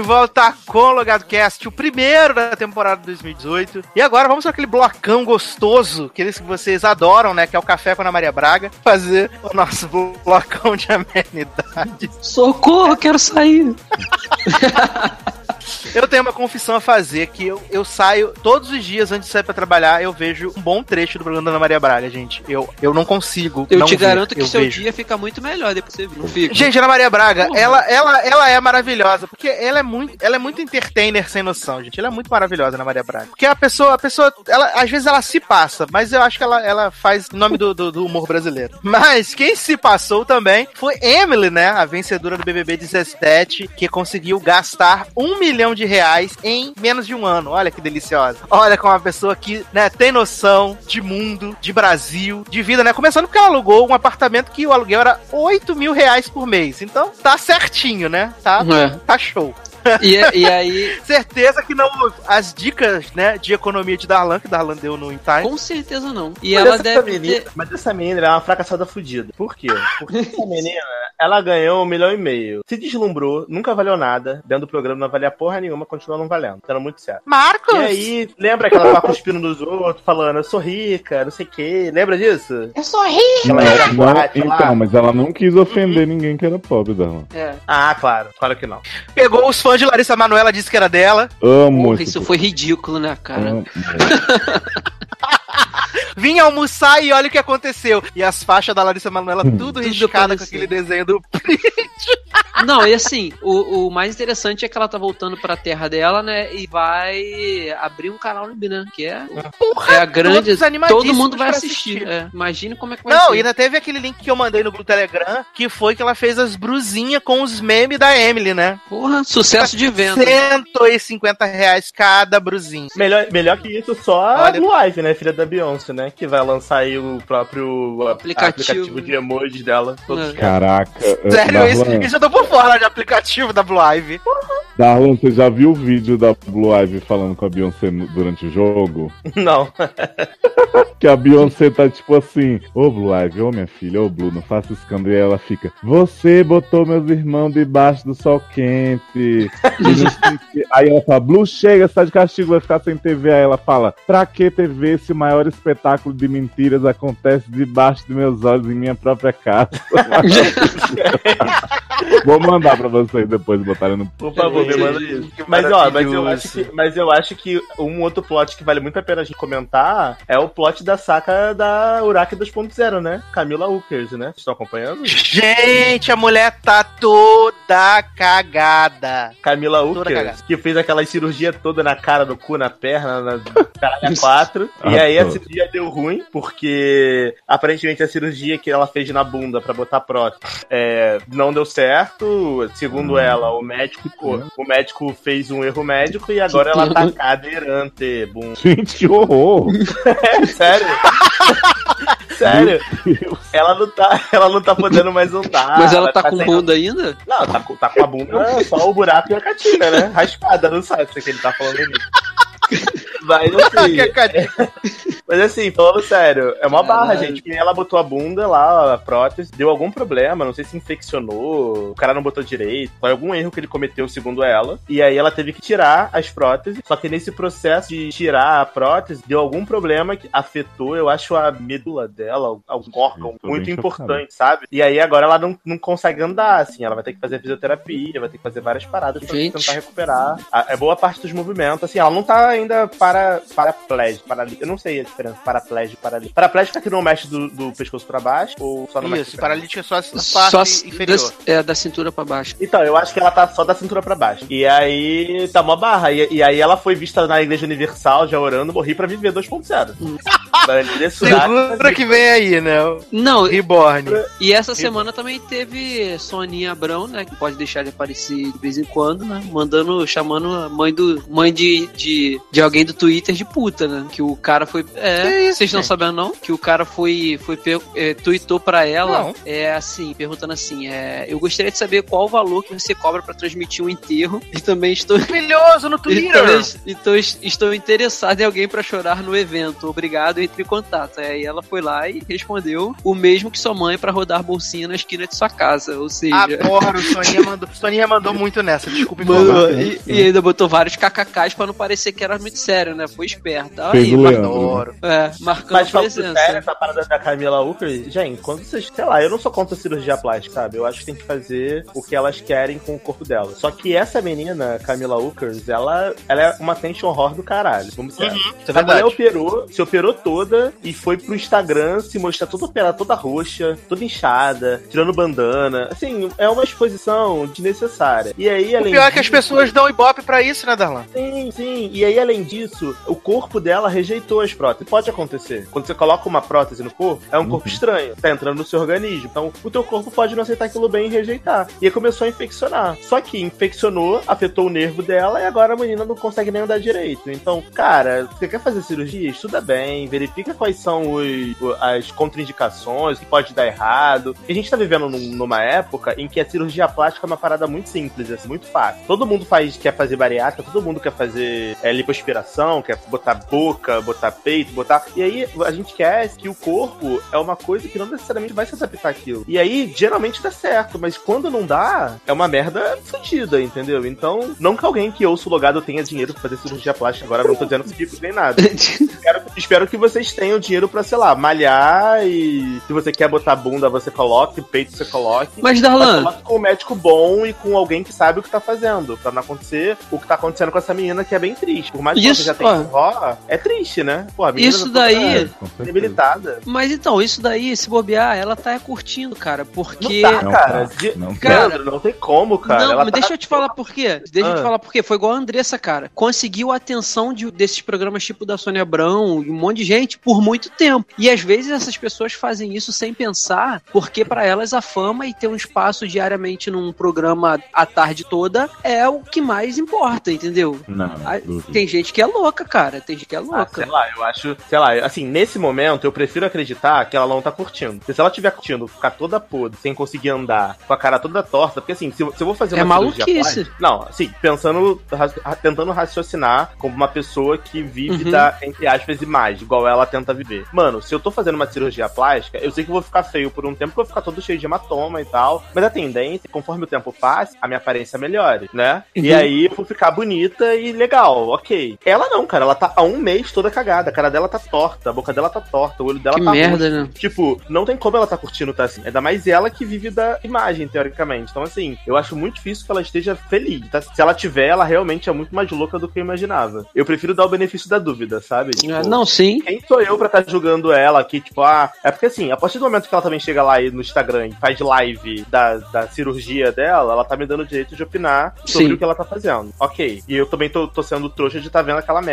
volta com o Logado Cast, o primeiro da temporada 2018. E agora vamos para aquele blocão gostoso, aqueles que vocês adoram, né? Que é o Café com a Ana Maria Braga, fazer o nosso blocão de amenidades. Socorro, quero sair. *laughs* Eu tenho uma confissão a fazer que eu, eu saio todos os dias antes de sair pra trabalhar, eu vejo um bom trecho do programa da Ana Maria Braga, gente. Eu, eu não consigo. Eu não te ver, garanto que eu seu vejo. dia fica muito melhor depois que você viu. Fica? Gente, Ana Maria Braga, Porra. ela, ela, ela é maravilhosa, porque ela é muito, ela é muito entertainer sem noção, gente. Ela é muito maravilhosa, Ana Maria Braga. Porque a pessoa, a pessoa, ela, às vezes ela se passa, mas eu acho que ela, ela faz nome do, do, do humor brasileiro. Mas quem se passou também foi Emily, né? A vencedora do BBB 17, que conseguiu gastar um milhão de reais em menos de um ano. Olha que deliciosa. Olha como uma pessoa que, né, tem noção de mundo, de Brasil, de vida, né? Começando porque ela alugou um apartamento que o aluguel era 8 mil reais por mês. Então, tá certinho, né? Tá, É. tá show. *laughs* E, e *laughs* aí, Certeza que não as dicas, né, de economia de Darlan, que Darlan deu no In Time. com certeza não. E Mas ela essa deve menina, ter... Mas essa menina é uma fracassada fudida. Por quê? Porque essa menina, ela ganhou um milhão e meio. Se deslumbrou, nunca valeu nada. Dentro do programa não valia porra nenhuma, continua não valendo. Sendo muito certo. Marcos! E aí, lembra que ela tava cuspindo nos outros, falando, eu sou rica, não sei o quê. Lembra disso? Eu sou era Não, lá. então, mas ela não quis ofender ninguém que era pobre dela. É. Ah, claro. Claro que não. Pegou os fãs de Larissa Manoela, disse que era dela. Amo Porra, isso povo. foi ridículo, né, cara? Amo. *laughs* Vim almoçar e olha o que aconteceu. E as faixas da Larissa Manoela, tudo Tudo riscada com aquele desenho do. *laughs* Não, e assim, o, o mais interessante é que ela tá voltando pra terra dela, né? E vai abrir um canal no Binan, que é, Porra, é a grande. Todo mundo vai pra assistir. É, imagine como é que vai Não, ser. e ainda teve aquele link que eu mandei no grupo Telegram, que foi que ela fez as brusinhas com os memes da Emily, né? Porra, sucesso de venda. 150 reais cada brusinha. Melhor, melhor que isso, só a Olha- Blue Ivy, né? Filha da Beyoncé, né? Que vai lançar aí o próprio Aplicativo. aplicativo de emojis dela. Todos É. Caraca. *laughs* Sério, isso, Darlan, isso eu tô por fora de aplicativo da Blue Ivy. Darlan, você já viu o vídeo da Blue Ivy falando com a Beyoncé durante o jogo? *laughs* Não. Que a Beyoncé tá tipo assim, ô Blue Ivy, ô minha filha, ô Blue, não faça escândalo. E ela fica, você botou meus irmãos debaixo do sol quente. E. Aí ela fala, Blue, chega, você tá de castigo, vai ficar sem TV. Aí ela fala, pra que TV se o maior espetáculo de mentiras acontece debaixo de meus olhos em minha própria casa? *laughs* Vou mandar pra vocês depois botarem no Por favor, me manda isso. Mas ó, mas eu, acho que, mas eu acho que um outro plot que vale muito a pena a gente comentar é o plot da saca da Uraki 2.0, né? Camila Ukers, né? Vocês estão acompanhando? Gente, a mulher tá toda cagada. Camila Ukers, que fez aquela cirurgia toda na cara, no cu, na perna, na *laughs* caralho a quatro. e Ah, aí a pô. Cirurgia deu ruim, porque aparentemente a cirurgia que ela fez na bunda pra botar prótese é, não deu certo. Segundo ela, o médico, o médico fez um erro médico e agora ela tá cadeirante. Bum. *laughs* Gente, que horror! É, sério? *laughs* sério? Ela não tá, ela não tá podendo mais andar. Mas ela tá com sem- bunda ainda? Não, tá, com- tá com a bunda só o buraco e a catinga, né? Raspada, não sabe se é que ele tá falando isso. Mas *laughs* assim, Que cadê? *laughs* mas assim, falando sério, é uma barra, gente. Ela botou a bunda lá, a prótese, deu algum problema, não sei se infeccionou, o cara não botou direito, foi algum erro que ele cometeu, segundo ela. E aí ela teve que tirar as próteses. Só que nesse processo de tirar a prótese, deu algum problema que afetou, eu acho, a medula dela, algum órgão muito importante, sabe? E aí agora ela não, não consegue andar, assim, ela vai ter que fazer fisioterapia, vai ter que fazer várias paradas pra Gente. tentar recuperar. A- É boa parte dos movimentos, assim, ela não tá ainda para paraplégico, paralítico. Eu não sei a diferença, paraplégico e paralítico. Paraplégico é que não mexe do, do pescoço pra baixo ou só não mexe Isso, pra paralítica é só a parte Só inferior. da, é, da cintura pra baixo. Então, eu acho que ela tá só da cintura pra baixo. E aí tá uma barra. E, e aí ela foi vista na Igreja Universal, já orando, morri pra viver 2.0. *laughs* Pra direcionar- Segura que vem aí, né? Não, Reborn. e essa semana também teve Soninha Abrão, né? Que pode deixar de aparecer de vez em quando, né? Mandando, chamando a mãe do. mãe de, de, de alguém do Twitter de puta, né? Que o cara foi. É, isso, vocês não sabendo, não? Que o cara foi. foi é, tweetou pra ela. Não. É assim, perguntando assim: é, eu gostaria de saber qual o valor que você cobra pra transmitir um enterro. E também estou. *laughs* Maravilhoso no Twitter. então estou interessado em alguém pra chorar no evento. Obrigado, entre em contato. Aí ela foi lá e respondeu o mesmo que sua mãe pra rodar bolsinha na esquina de sua casa. Ou seja. Adoro, Soninha mandou, Soninha mandou muito nessa, desculpa informar. e, e ainda botou vários kkks pra não parecer que era muito sério, né? Foi esperta. Fez Aí, o Leandro. Adoro. é, marcando Mas falando presença. sério, essa parada da Camila Ucker, gente, quando vocês. Sei lá, eu não sou contra cirurgia plástica, sabe? Eu acho que tem que fazer o que elas querem com o corpo dela. Só que essa menina, Camila Uckers, ela, ela é uma tension horror do caralho. Vamos ser. Isso é a mulher operou, se operou toda e foi pro Instagram se mostrar toda operada, toda roxa, toda inchada, tirando bandana. Assim, é uma exposição desnecessária. E aí, O além pior é que as disso- pessoas dão ibope pra isso, né, Darlan? Sim, sim. E aí, além disso, o corpo dela rejeitou as próteses. Pode acontecer. Quando você coloca uma prótese no corpo, é um corpo estranho. Tá entrando no seu organismo. Então, o teu corpo pode não aceitar aquilo bem e rejeitar. E aí começou a infeccionar. Só que infeccionou, afetou o nervo dela e agora a menina não consegue nem andar direito. Então, cara, você quer fazer cirurgia? Estuda bem, verifica quais são os, as contraindicações, o que pode dar errado. E a gente tá vivendo num- numa época em que a cirurgia plástica é uma parada muito simples, assim, muito fácil. Todo mundo faz, quer fazer bariátrica, todo mundo quer fazer é, lipoaspiração, quer botar boca, botar peito, botar. E aí a gente quer que o corpo é uma coisa que não necessariamente vai se adaptar àquilo. E aí, geralmente dá certo, mas quando não dá, é uma merda fodida, entendeu? Então, não que alguém que ouça o logado tenha dinheiro pra fazer cirurgia plástica, agora não tô dizendo que fico nem nada. *laughs* Espero, espero que vocês tenham dinheiro pra, sei lá, malhar e se você quer botar bunda, você coloque, peito você coloque. Mas, Mas Darlan, coloque com um médico bom e com alguém que sabe o que tá fazendo, pra não acontecer o que tá acontecendo com essa menina, que é bem triste. Por mais que Isso, tenha ó. é triste, né? Pô, a Isso tá daí- debilitada. mas então, isso daí, se bobear, ela tá curtindo, cara, porque. Não tá, Não cara. tá, De- não tá. Leandro, não tem como, cara. não, Ela mas tá- deixa eu te falar por quê. Deixa eu te Ah. falar por quê. Foi igual a Andressa, cara. Conseguiu a atenção de- desses programas tipo da Sônia Abrão e um monte de gente por muito tempo. E às vezes essas pessoas fazem isso sem pensar, porque pra elas a fama e ter um espaço diariamente num programa a tarde toda é o que mais importa, entendeu? Não, Ah, duvido. Tem gente que é louca, cara. Tem gente que é Ah, louca. sei lá, eu acho, sei lá, assim, nesse momento eu prefiro acreditar que ela não tá curtindo. Porque se ela tiver curtindo, ficar toda podre, sem conseguir andar, com a cara toda torta, porque assim, se, eu- se eu vou fazer É uma cirurgia maluquice. plástica- Não, assim, pensando, tentando raciocinar como uma pessoa que vive Uhum. da, entre aspas, imagem, igual ela tenta viver. Mano, se eu tô fazendo uma cirurgia plástica, eu sei que eu vou ficar feio por um tempo, que eu vou ficar todo cheio de hematoma e tal, mas a tendência, conforme o tempo passa, a minha aparência melhore, né? E Uhum. aí eu vou ficar bonita e legal, ok. Ela não, cara, ela tá há um mês toda cagada, a cara dela tá torta, a boca dela tá torta, o olho dela Que tá merda, roxo. né? Tipo, não tem como ela tá curtindo tá assim. Ainda mais ela que vive da imagem, teoricamente. Então, assim, eu acho muito difícil que ela esteja feliz. tá? Se ela tiver, ela realmente é muito mais louca do que eu imaginava. Eu prefiro dar o benefício da dúvida, sabe? Tipo, Ah, Não, sim. quem sou eu pra estar julgando ela aqui, tipo, ah. É porque assim, a partir do momento que ela também chega lá no Instagram e faz live da, da cirurgia dela, ela tá me dando o direito de opinar sobre Sim. o que ela tá fazendo. Ok. E eu também tô, tô sendo trouxa de estar vendo aquela merda,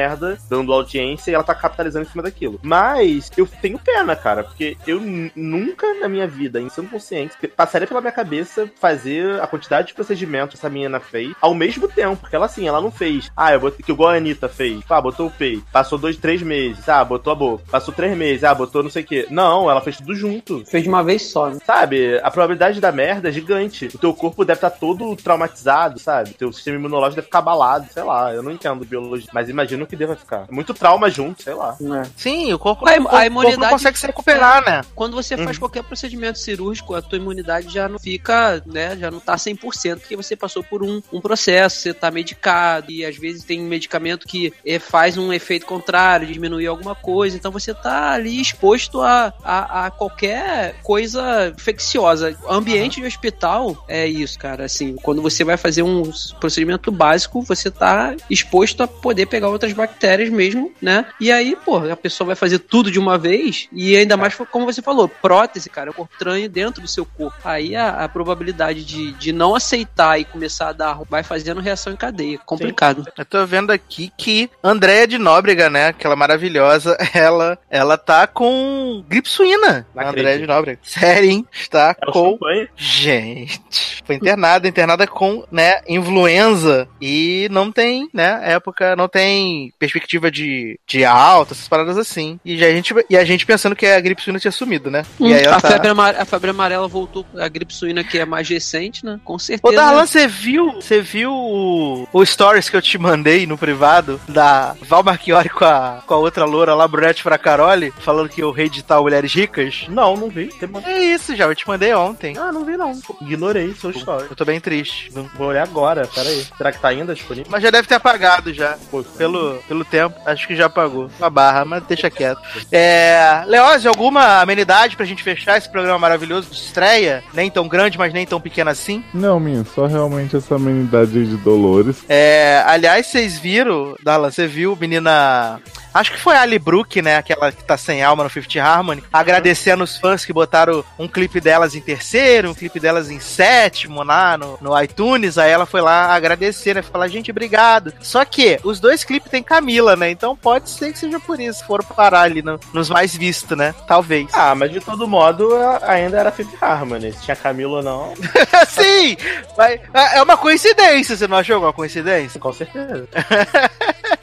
dando audiência e ela tá capitalizando em cima daquilo. Mas eu tenho pena, cara, porque eu nunca na minha vida, em sã consciência, passaria pela minha cabeça fazer a quantidade de procedimentos que essa menina fez ao mesmo tempo. Porque ela, assim, ela não fez. Ah, eu botei que igual a Anitta fez. Ah, botou o peito. Passou dois, três meses. Ah, botou a boca. Passou três meses. Ah, botou não sei o quê. Não, ela fez tudo junto. Fez de uma vez só, né? Sabe? A probabilidade da merda é gigante. O teu corpo deve estar todo traumatizado, sabe? Teu sistema imunológico deve ficar abalado, sei lá. Eu não entendo biologia, mas imagino que deva ficar. É muito trauma junto, sei lá. Sim, o corpo, A- a o corpo não imunidade- consegue se recuperar, né? Quando você Uhum. faz qualquer procedimento cirúrgico, a tua imunidade já não fica, né, já não tá 100%, porque você passou por um, um processo, você tá medicado, e às vezes tem medicamento que eh, faz um efeito contrário, diminuir alguma coisa, então você tá ali exposto a, a, a qualquer coisa infecciosa. O ambiente de hospital é isso, cara, assim, quando você vai fazer um procedimento básico, você tá exposto a poder pegar outras bactérias mesmo, né, e aí, pô, a pessoa vai fazer tudo de uma vez, e ainda mais como você falou, prótese, cara, é um corpo estranho dentro do seu corpo. Aí a, a probabilidade de, de não aceitar e começar a dar vai fazendo reação em cadeia. Complicado. Eu tô vendo aqui que Andréia de Nóbrega, né? Aquela maravilhosa, *laughs* ela, ela tá com gripe suína. Andréia de Nóbrega. Sério, hein? Está É o com. champanhe. Gente, foi internada, internada com, né, influenza e não tem, né, época, não tem perspectiva de, de alta, essas paradas assim. E a gente, e a gente pensando que a gripe suína tinha sumido, né? Hum, e a, tá... febre amare- a febre amarela voltou, a gripe suína que é mais recente, né? Com certeza. Ô, Darlan, você viu, você viu o, o stories que eu te mandei no privado da Val Marchiori com a, com a outra loura lá, Brecht pra Carole, falando que eu reeditar Mulheres Ricas? Não, não vi. É isso, já, eu te mandei ontem. Ah, não vi não. Ignorei seu story. Eu tô bem triste. Vou olhar agora, pera aí. Será que tá ainda disponível? Mas já deve ter apagado já. Pô, Pelo, pelo tempo, acho que já apagou. Uma barra, mas deixa quieto. É. Leózio, alguma amenidade pra gente fechar esse programa maravilhoso de estreia? Nem tão grande, mas nem tão pequeno assim? Não, minha, só realmente essa amenidade de Dolores. É. Aliás, vocês viram, Darlan, você viu, menina. Acho que foi a Ali Brook, né? Aquela que tá sem alma no Fifth Harmony, agradecendo os fãs que botaram um clipe delas em terceiro, um clipe delas em sétimo lá no, no iTunes. Aí ela foi lá agradecer, né? Falar, gente, obrigado. Só que os dois clipes tem Camila, né? Então pode ser que seja por isso, foram parar ali no- nos mais vistos, né? Talvez. Ah, mas de todo modo, ainda era Fifth Harmony. Se tinha Camilo ou não, *laughs* Sim! Mas é é uma coincidência, você não achou alguma coincidência? com certeza. *laughs*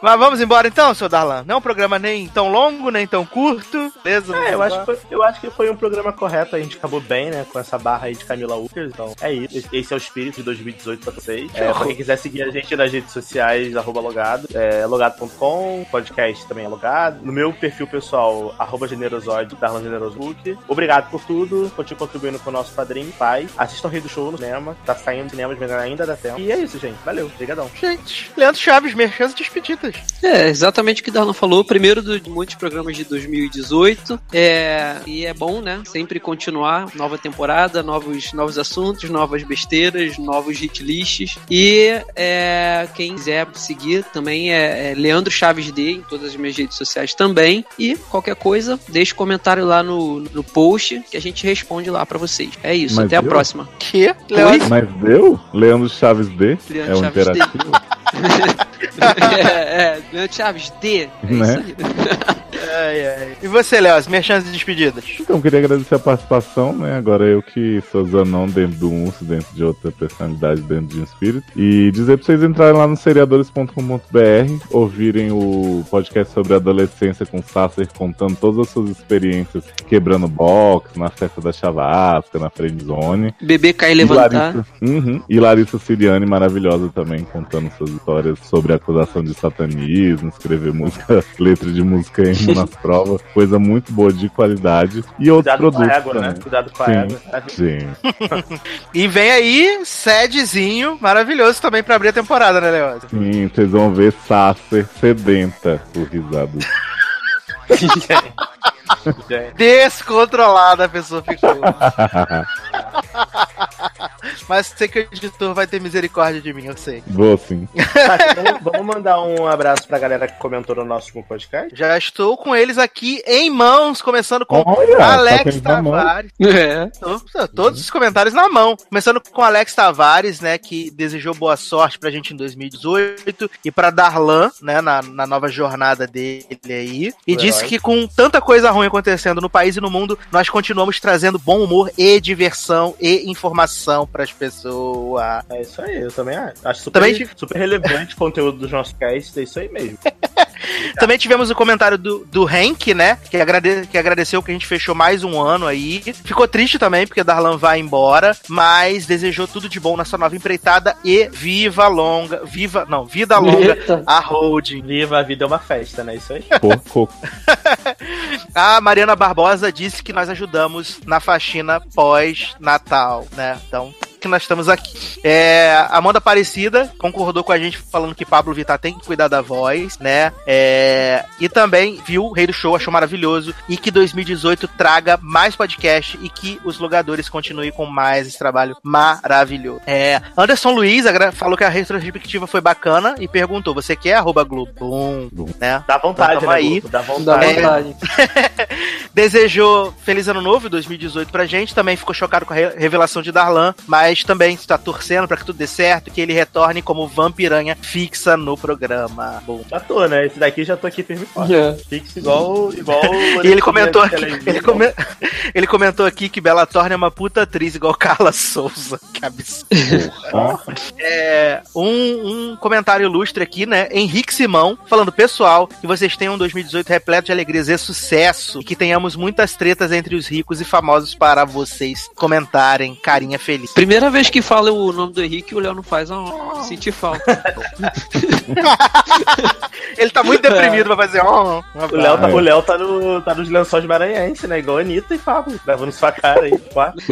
Mas vamos embora então, seu Darlan. Não é um programa nem tão longo, nem tão curto. Beleza? É, eu acho, que foi, eu acho que foi um programa correto. A gente acabou bem, né? Com essa barra aí de Camila Walker. Então, é isso. Esse- é o espírito de 2018 pra vocês. É, pra quem quiser seguir a gente nas redes sociais, arroba logado, é logado.com, podcast também é logado. No meu perfil pessoal, arroba generosóide, Darlan Generosbook. Obrigado por tudo. Continue contribuindo com o nosso padrinho, pai. Assistam o Rei do Show no cinema. Tá saindo cinema, mas ainda dá tempo. E é isso, gente. Valeu. Obrigadão. Gente, Leandro Chaves, merchan É, exatamente o que o Darlan falou. Primeiro do- de muitos programas de 2018. É, e é bom, né? Sempre continuar. Nova temporada, novos, novos assuntos, novas besteiras, novos hit lists. E é, quem quiser seguir também é, é Leandro Chaves D em todas as minhas redes sociais também. E qualquer coisa, deixe comentário lá no, no post que a gente responde lá pra vocês. É isso, Mas até a próxima. Que? Leandro? Mas deu? Leandro Chaves D? Leandro é um Chaves D. é, é, Leandro Chaves D. É Né? isso aí. Ai, ai. E você, Léo, as merchans e despedidas? Então, queria agradecer a participação, né? Agora eu que sou Zanão dentro do Unso, dentro de outra personalidade, dentro de um espírito. E dizer pra vocês entrarem lá no seriadores.com.br, ouvirem o podcast sobre adolescência com o Sasser contando todas as suas experiências quebrando box, na festa da Chavasca, na friendzone. Bebê cair e E levantar. Larissa, Uhum. e Larissa Siriane, maravilhosa também, contando suas histórias sobre acusação de satanismo, escrever música, *laughs* letra de música emo nas *laughs* provas, coisa muito boa de qualidade. E outros Cuidado com a produtos égua, né? também. Cuidado com a Sim. égua. Sim, *laughs* E vem aí, sedezinho maravilhoso também pra abrir a temporada, né, Léo? sim, vocês vão ver Sasser sedenta por risada. Gente. Descontrolada a pessoa ficou. Mas sei que o editor vai ter misericórdia de mim, eu sei. Vou sim. Tá, vamos, vamos mandar um abraço pra galera que comentou no nosso último podcast? Já estou com eles aqui em mãos, começando com Olha, tá Alex mão. Tavares. É. Tô- tô- Todos os comentários na mão. Começando com Alex Tavares, né, que desejou boa sorte pra gente em 2018 e pra Darlan, né, na, na nova jornada dele aí. E disse que com tanta coisa ruim acontecendo no país e no mundo, nós continuamos trazendo bom humor e diversão e informação pras pessoas. É isso aí, eu também acho. Acho super, Também- super relevante o conteúdo dos nossos casts, é isso aí mesmo. *laughs* Também tivemos o comentário do, do Henk, né? Que, agrade, que agradeceu que a gente fechou mais um ano aí. Ficou triste também, porque Darlan vai embora, mas desejou tudo de bom na sua nova empreitada e viva longa. Viva. Não, vida longa Eita. a holding. Viva a vida é uma festa, né? Isso aí. *laughs* *laughs* Porco. A Mariana Barbosa disse que nós ajudamos na faxina pós-Natal, né? Então. Que nós estamos aqui. É, Amanda Aparecida concordou com a gente falando que Pablo Vittar tem que cuidar da voz, né? É, e também viu o Rei do Show, achou maravilhoso. E que 2018 traga mais podcast e que os logadores continuem com mais esse trabalho maravilhoso. É, Anderson Luiz falou que a retrospectiva foi bacana e perguntou: você quer arroba Globo? Né? Dá vontade, Então, né, aí. Dá Dá vontade. vontade. *laughs* Desejou Feliz Ano Novo 2018 pra gente. Também ficou chocado com a re- revelação de Darlan, mas também está torcendo pra que tudo dê certo, que ele retorne como vampiranha fixa no programa. Bom. Já tô, né? Esse daqui já tô aqui firme e forte. É. Fixe igual, igual *laughs* E ele comentou aqui, ele, come- *laughs* Ele comentou aqui que Bela Thorne é uma puta atriz igual *laughs* Carla Souza. Que absurdo. É, um, um comentário ilustre aqui, né? Henrique Simão, falando, pessoal, que vocês tenham um 2018 repleto de alegrias e sucesso. E que tenhamos muitas tretas entre os ricos e famosos para vocês comentarem. Carinha feliz. Primeira vez que fala o nome do Henrique, o Léo não faz. Oh, senti falta. *laughs* Ele tá muito deprimido pra fazer. Um O Léo, tá, É. o Léo tá, no, tá nos lençóis maranhenses, né? Igual a Anitta e Fábio, gravando sua cara aí. pá. *laughs*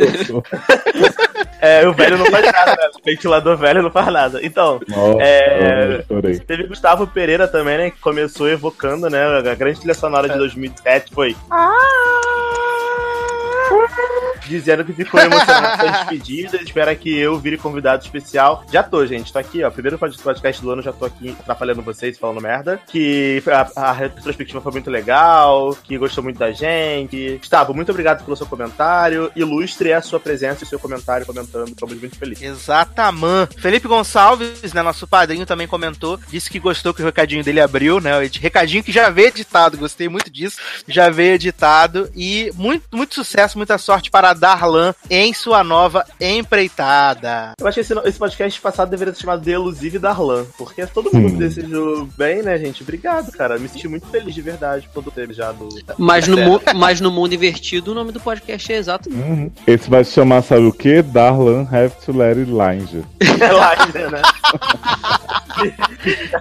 É, o velho não faz nada, né? O ventilador velho não faz nada. Então, Nossa, É. eu teve Gustavo Pereira também, né? Que começou evocando, né? A grande trilha sonora de 2007 foi. Dizendo que ficou emocionado com a despedida, espera que eu vire convidado especial. Já tô, gente, tô aqui, ó. Primeiro pod- podcast do ano, já tô aqui atrapalhando vocês, falando merda. Que a, a retrospectiva foi muito legal, que gostou muito da gente. Gustavo, muito obrigado pelo seu comentário. Ilustre a sua presença e o seu comentário comentando, estamos muito felizes. Exatamente. Felipe Gonçalves, né, nosso padrinho, também comentou, disse que gostou que o recadinho dele abriu, né? Recadinho que já veio editado, gostei muito disso. Já veio editado e muito, muito sucesso, muita sorte para Darlan em sua nova empreitada. Eu acho que esse, esse podcast passado deveria ser chamado De Elusive Darlan, porque todo mundo me desejou bem, né, gente? Obrigado, cara. Me senti muito feliz de verdade por ter já do. Mas no, mu- mas no mundo invertido, o nome do podcast é exato. Uhum. Esse vai se chamar, sabe o quê? Darlan Have to Let It Line. É lá ainda, né? *laughs*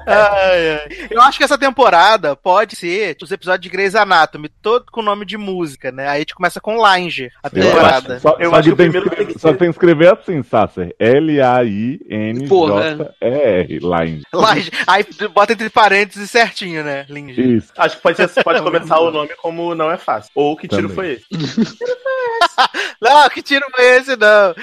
Ai, ai. Eu acho que essa temporada pode ser os episódios de Grey's Anatomy, todo com nome de música, né? Aí a gente começa com Lange, a temporada. Só, Eu só acho que o tem primeiro escrever- que Só tem que escrever assim, Sasser. L-A-I-N-J-E-R. Line. Lange. Aí bota entre parênteses certinho, né? Linge. Isso. Acho que pode, ser, pode *laughs* começar o nome como Não é Fácil. Ou Que Tiro Também. Foi Esse? *laughs* Não, que tiro foi esse, não?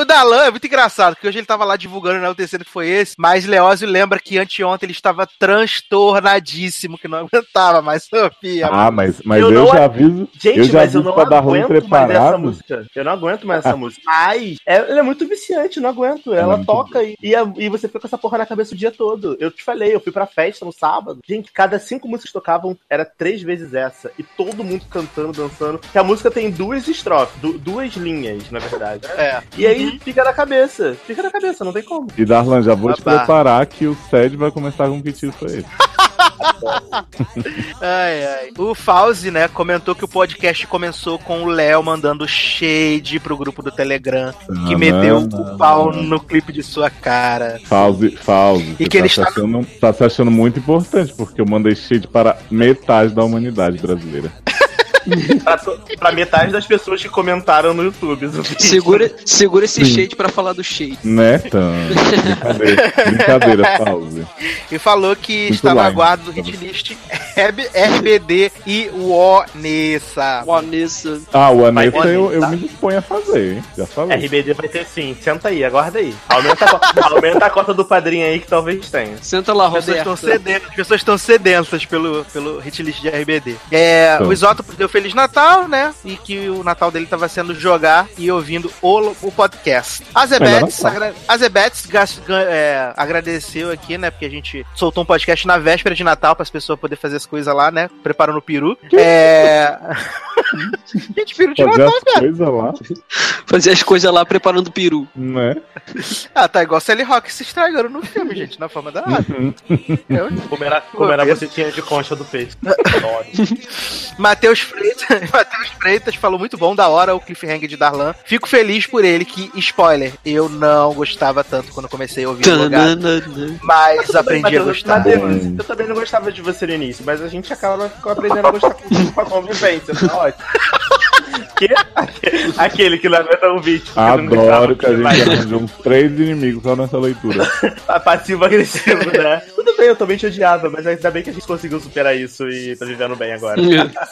O Dalan é muito engraçado, porque hoje ele tava lá divulgando né, o terceiro que foi esse, mas Leózio lembra que anteontem ele estava transtornadíssimo, que não aguentava mais *laughs* Sofia. Ah, mas, mas Eu eu, não já aviso. Gente, eu já mas eu aviso não pra dar ruim preparado. Música. Eu não aguento mais essa música. Mas é- ela é muito viciante, eu não aguento. Ela é toca e, e, e você fica com essa porra na cabeça o dia todo. Eu te falei, eu fui pra festa no sábado. Gente, cada cinco músicas que tocavam era três vezes essa. E todo mundo cantando, dançando. Que a música tem duas estrofes, du- duas linhas, na verdade. É. E aí fica na cabeça. Fica na cabeça, não tem como. E Darlan, já vou te preparar que o SED vai começar com que foi esse. Ai, ai. O Fauzi, né, comentou que o podcast começou com o Léo mandando shade pro grupo do Telegram, que Ah, meteu o pau não. no clipe de sua cara. Fauzi, Fauzi. E que ele tá, se está- achando, tá se achando muito importante, porque eu mandei shade para metade da humanidade brasileira. *laughs* Pra, to- pra metade das pessoas que comentaram no YouTube. Segura, segura esse Sim. shade pra falar do shade. Né? Brincadeira, brincadeira, Fauzi. E falou que Muito estava aguardo do hit list RB RBD e o Nessa. Vanessa. Ah, o Vai, Anessa eu, eu me disponho a fazer, hein? Já falei. RBD vai ter sim. Senta aí, aguarda aí. Aumenta a, *laughs* aumenta a cota do padrinho aí que talvez tenha. Senta lá, As pessoas estão Roberto. as pessoas estão sedentas pelo, pelo hit list de RBD. É, Então. o Isótopo deu Feliz Natal, né? E que o Natal dele estava sendo jogar e ouvindo o, o podcast. A Zebetes, agra, a Zebetes é, agradeceu aqui, né? Porque a gente soltou um podcast na véspera de Natal para as pessoas poderem fazer as coisas lá, né? Preparando o peru. É. *laughs* gente, peru de Fazer Natal, as cara. coisas lá, Fazer as coisas lá preparando o peru. né? Ah, tá igual Sally Rock se estragando no filme, gente, na forma da água. Eu- Como era, como era você tinha de concha do peixe. *laughs* Matheus Freitas, *laughs* Matheus Freitas falou muito bom, da hora o cliffhanger de Darlan. Fico feliz por ele que, spoiler, eu não gostava tanto quando comecei a ouvir o lugar, mas aprendi a gostar. Matheus, eu também não gostava de você no início, mas a gente acaba aprendendo a gostar com, com a convivência, tá ótimo. *laughs* Que? Aquele que aguenta um vídeo. Adoro que a gente arranjou uns três inimigos só nessa leitura. Passivo-agressivo, né? Tudo bem, eu também te odiava, mas ainda bem que a gente conseguiu superar isso e tá vivendo bem agora.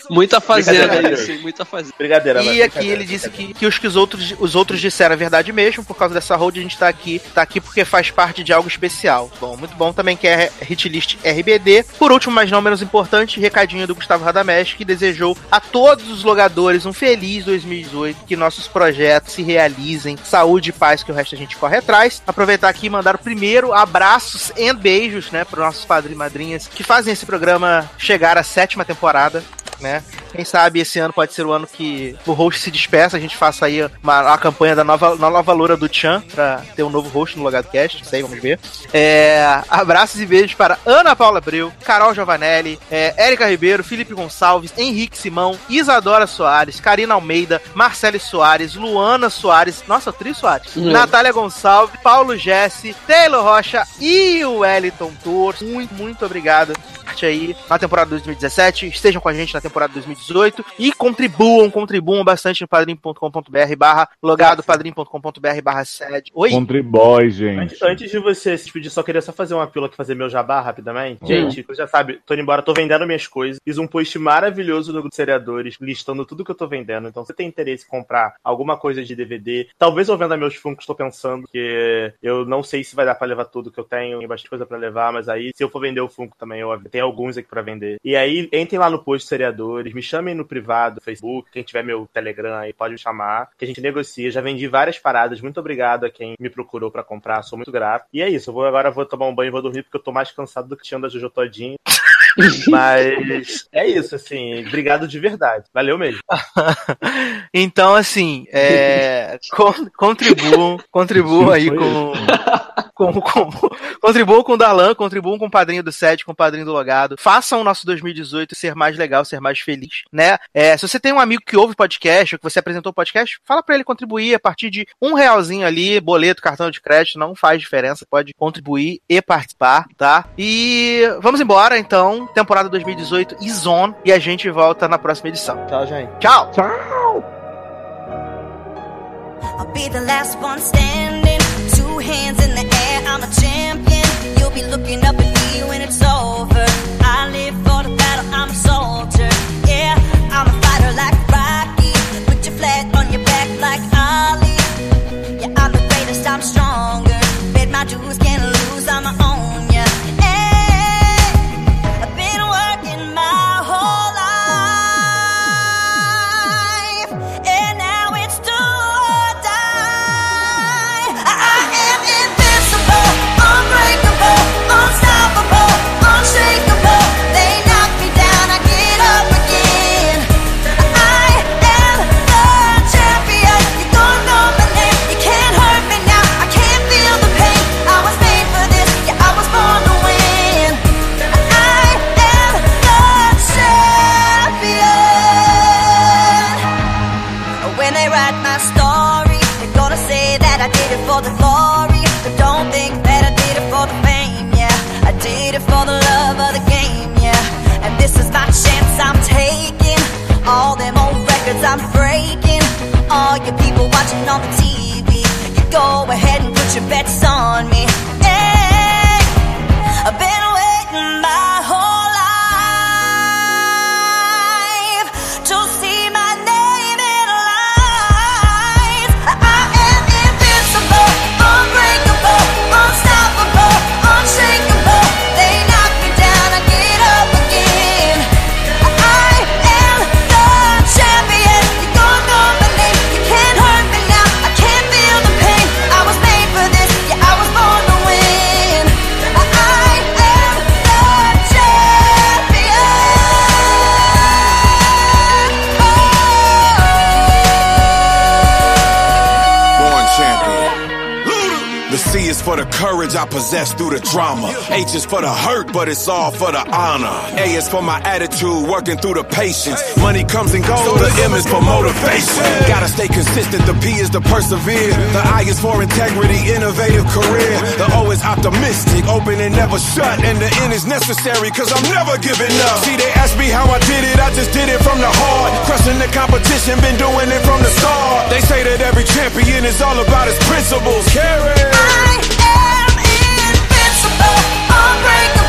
Muita fazenda Brincadeira, isso, hein? Muita fazenda. Brincadeira, E mas- aqui ele disse que, que os que os outros, os outros disseram a verdade mesmo, por causa dessa road a gente tá aqui, tá aqui porque faz parte de algo especial. Bom, muito bom também que é hitlist RBD. Por último, mas não menos importante, recadinho do Gustavo Radamés, que desejou a todos os logadores um feliz 2018, que nossos projetos se realizem, saúde e paz, que o resto a gente corre atrás. Aproveitar aqui e mandar o primeiro abraços e beijos, né, para nossos padrinhos e madrinhas que fazem esse programa chegar à sétima temporada né? Quem sabe esse ano pode ser o ano que o host se despeça, a gente faça aí uma, a campanha da nova, nova loura do Chan pra ter um novo host no Logado Cast, sei, vamos ver. É, abraços e beijos para Ana Paula Abreu, Carol Giovanelli, é, Érica Ribeiro, Felipe Gonçalves, Henrique Simão, Isadora Soares, Karina Almeida, Marcele Soares, Luana Soares, nossa, Tri Soares, Hum. Natália Gonçalves, Paulo Jesse, Taylor Rocha e o Wellington Tour. Muito, muito obrigado parte aí na temporada 2017, estejam com a gente na temporada 2018 e contribuam, contribuam bastante no padrim.com.br barra logado, padrim.com.br barra sede. Oi? Contribói, gente. Antes, antes de você se despedir, só queria só fazer uma pílula aqui, fazer meu jabá rapidamente. Hum. Gente, você já sabe, tô indo embora, tô vendendo minhas coisas. Fiz um post maravilhoso no grupo de seriadores, listando tudo que eu tô vendendo. Então, se você tem interesse em comprar alguma coisa de DVD, talvez eu venda meus Funkos, tô pensando, que eu não sei se vai dar pra levar tudo que eu tenho, tem bastante coisa pra levar, mas aí, se eu for vender o Funko também, eu tenho alguns aqui pra vender. E aí, entrem lá no post seriadores, me chamem no privado, Facebook, quem tiver meu Telegram aí pode me chamar, que a gente negocia. Já vendi várias paradas, muito obrigado a quem me procurou pra comprar, sou muito grato. E é isso, eu vou agora vou tomar um banho e vou dormir porque eu tô mais cansado do que tinha da Jojo Todinho. *laughs* Mas é isso, assim, obrigado de verdade. Valeu mesmo. *laughs* Então, assim, é, con- contribuam, contribuam aí com, com, *laughs* com, contribuam com o Darlan, contribuam com o padrinho do SED, com o padrinho do Logado. Façam o nosso 2018 ser mais legal, ser mais feliz, né? É, se você tem um amigo que ouve podcast, ou que você apresentou o podcast, fala pra ele contribuir a partir de um realzinho ali, boleto, cartão de crédito, não faz diferença, pode contribuir e participar, tá? E vamos embora, então, temporada 2018 is on, e a gente volta na próxima edição. Tchau, gente. Tchau! I'll be the last one standing. Two hands in the courage I possess through the drama. H is for the hurt, but it's all for the honor. A is for my attitude, working through the patience. Money comes and goes, the M is for motivation. Gotta stay consistent, the P is to persevere. The I is for integrity, innovative career. The O is optimistic, open and never shut. And the N is necessary, cause I'm never giving up. See, they ask me how I did it, I just did it from the heart. Crushing the competition, been doing it from the start. They say that every champion is all about his principles. Carry. I heartbreaker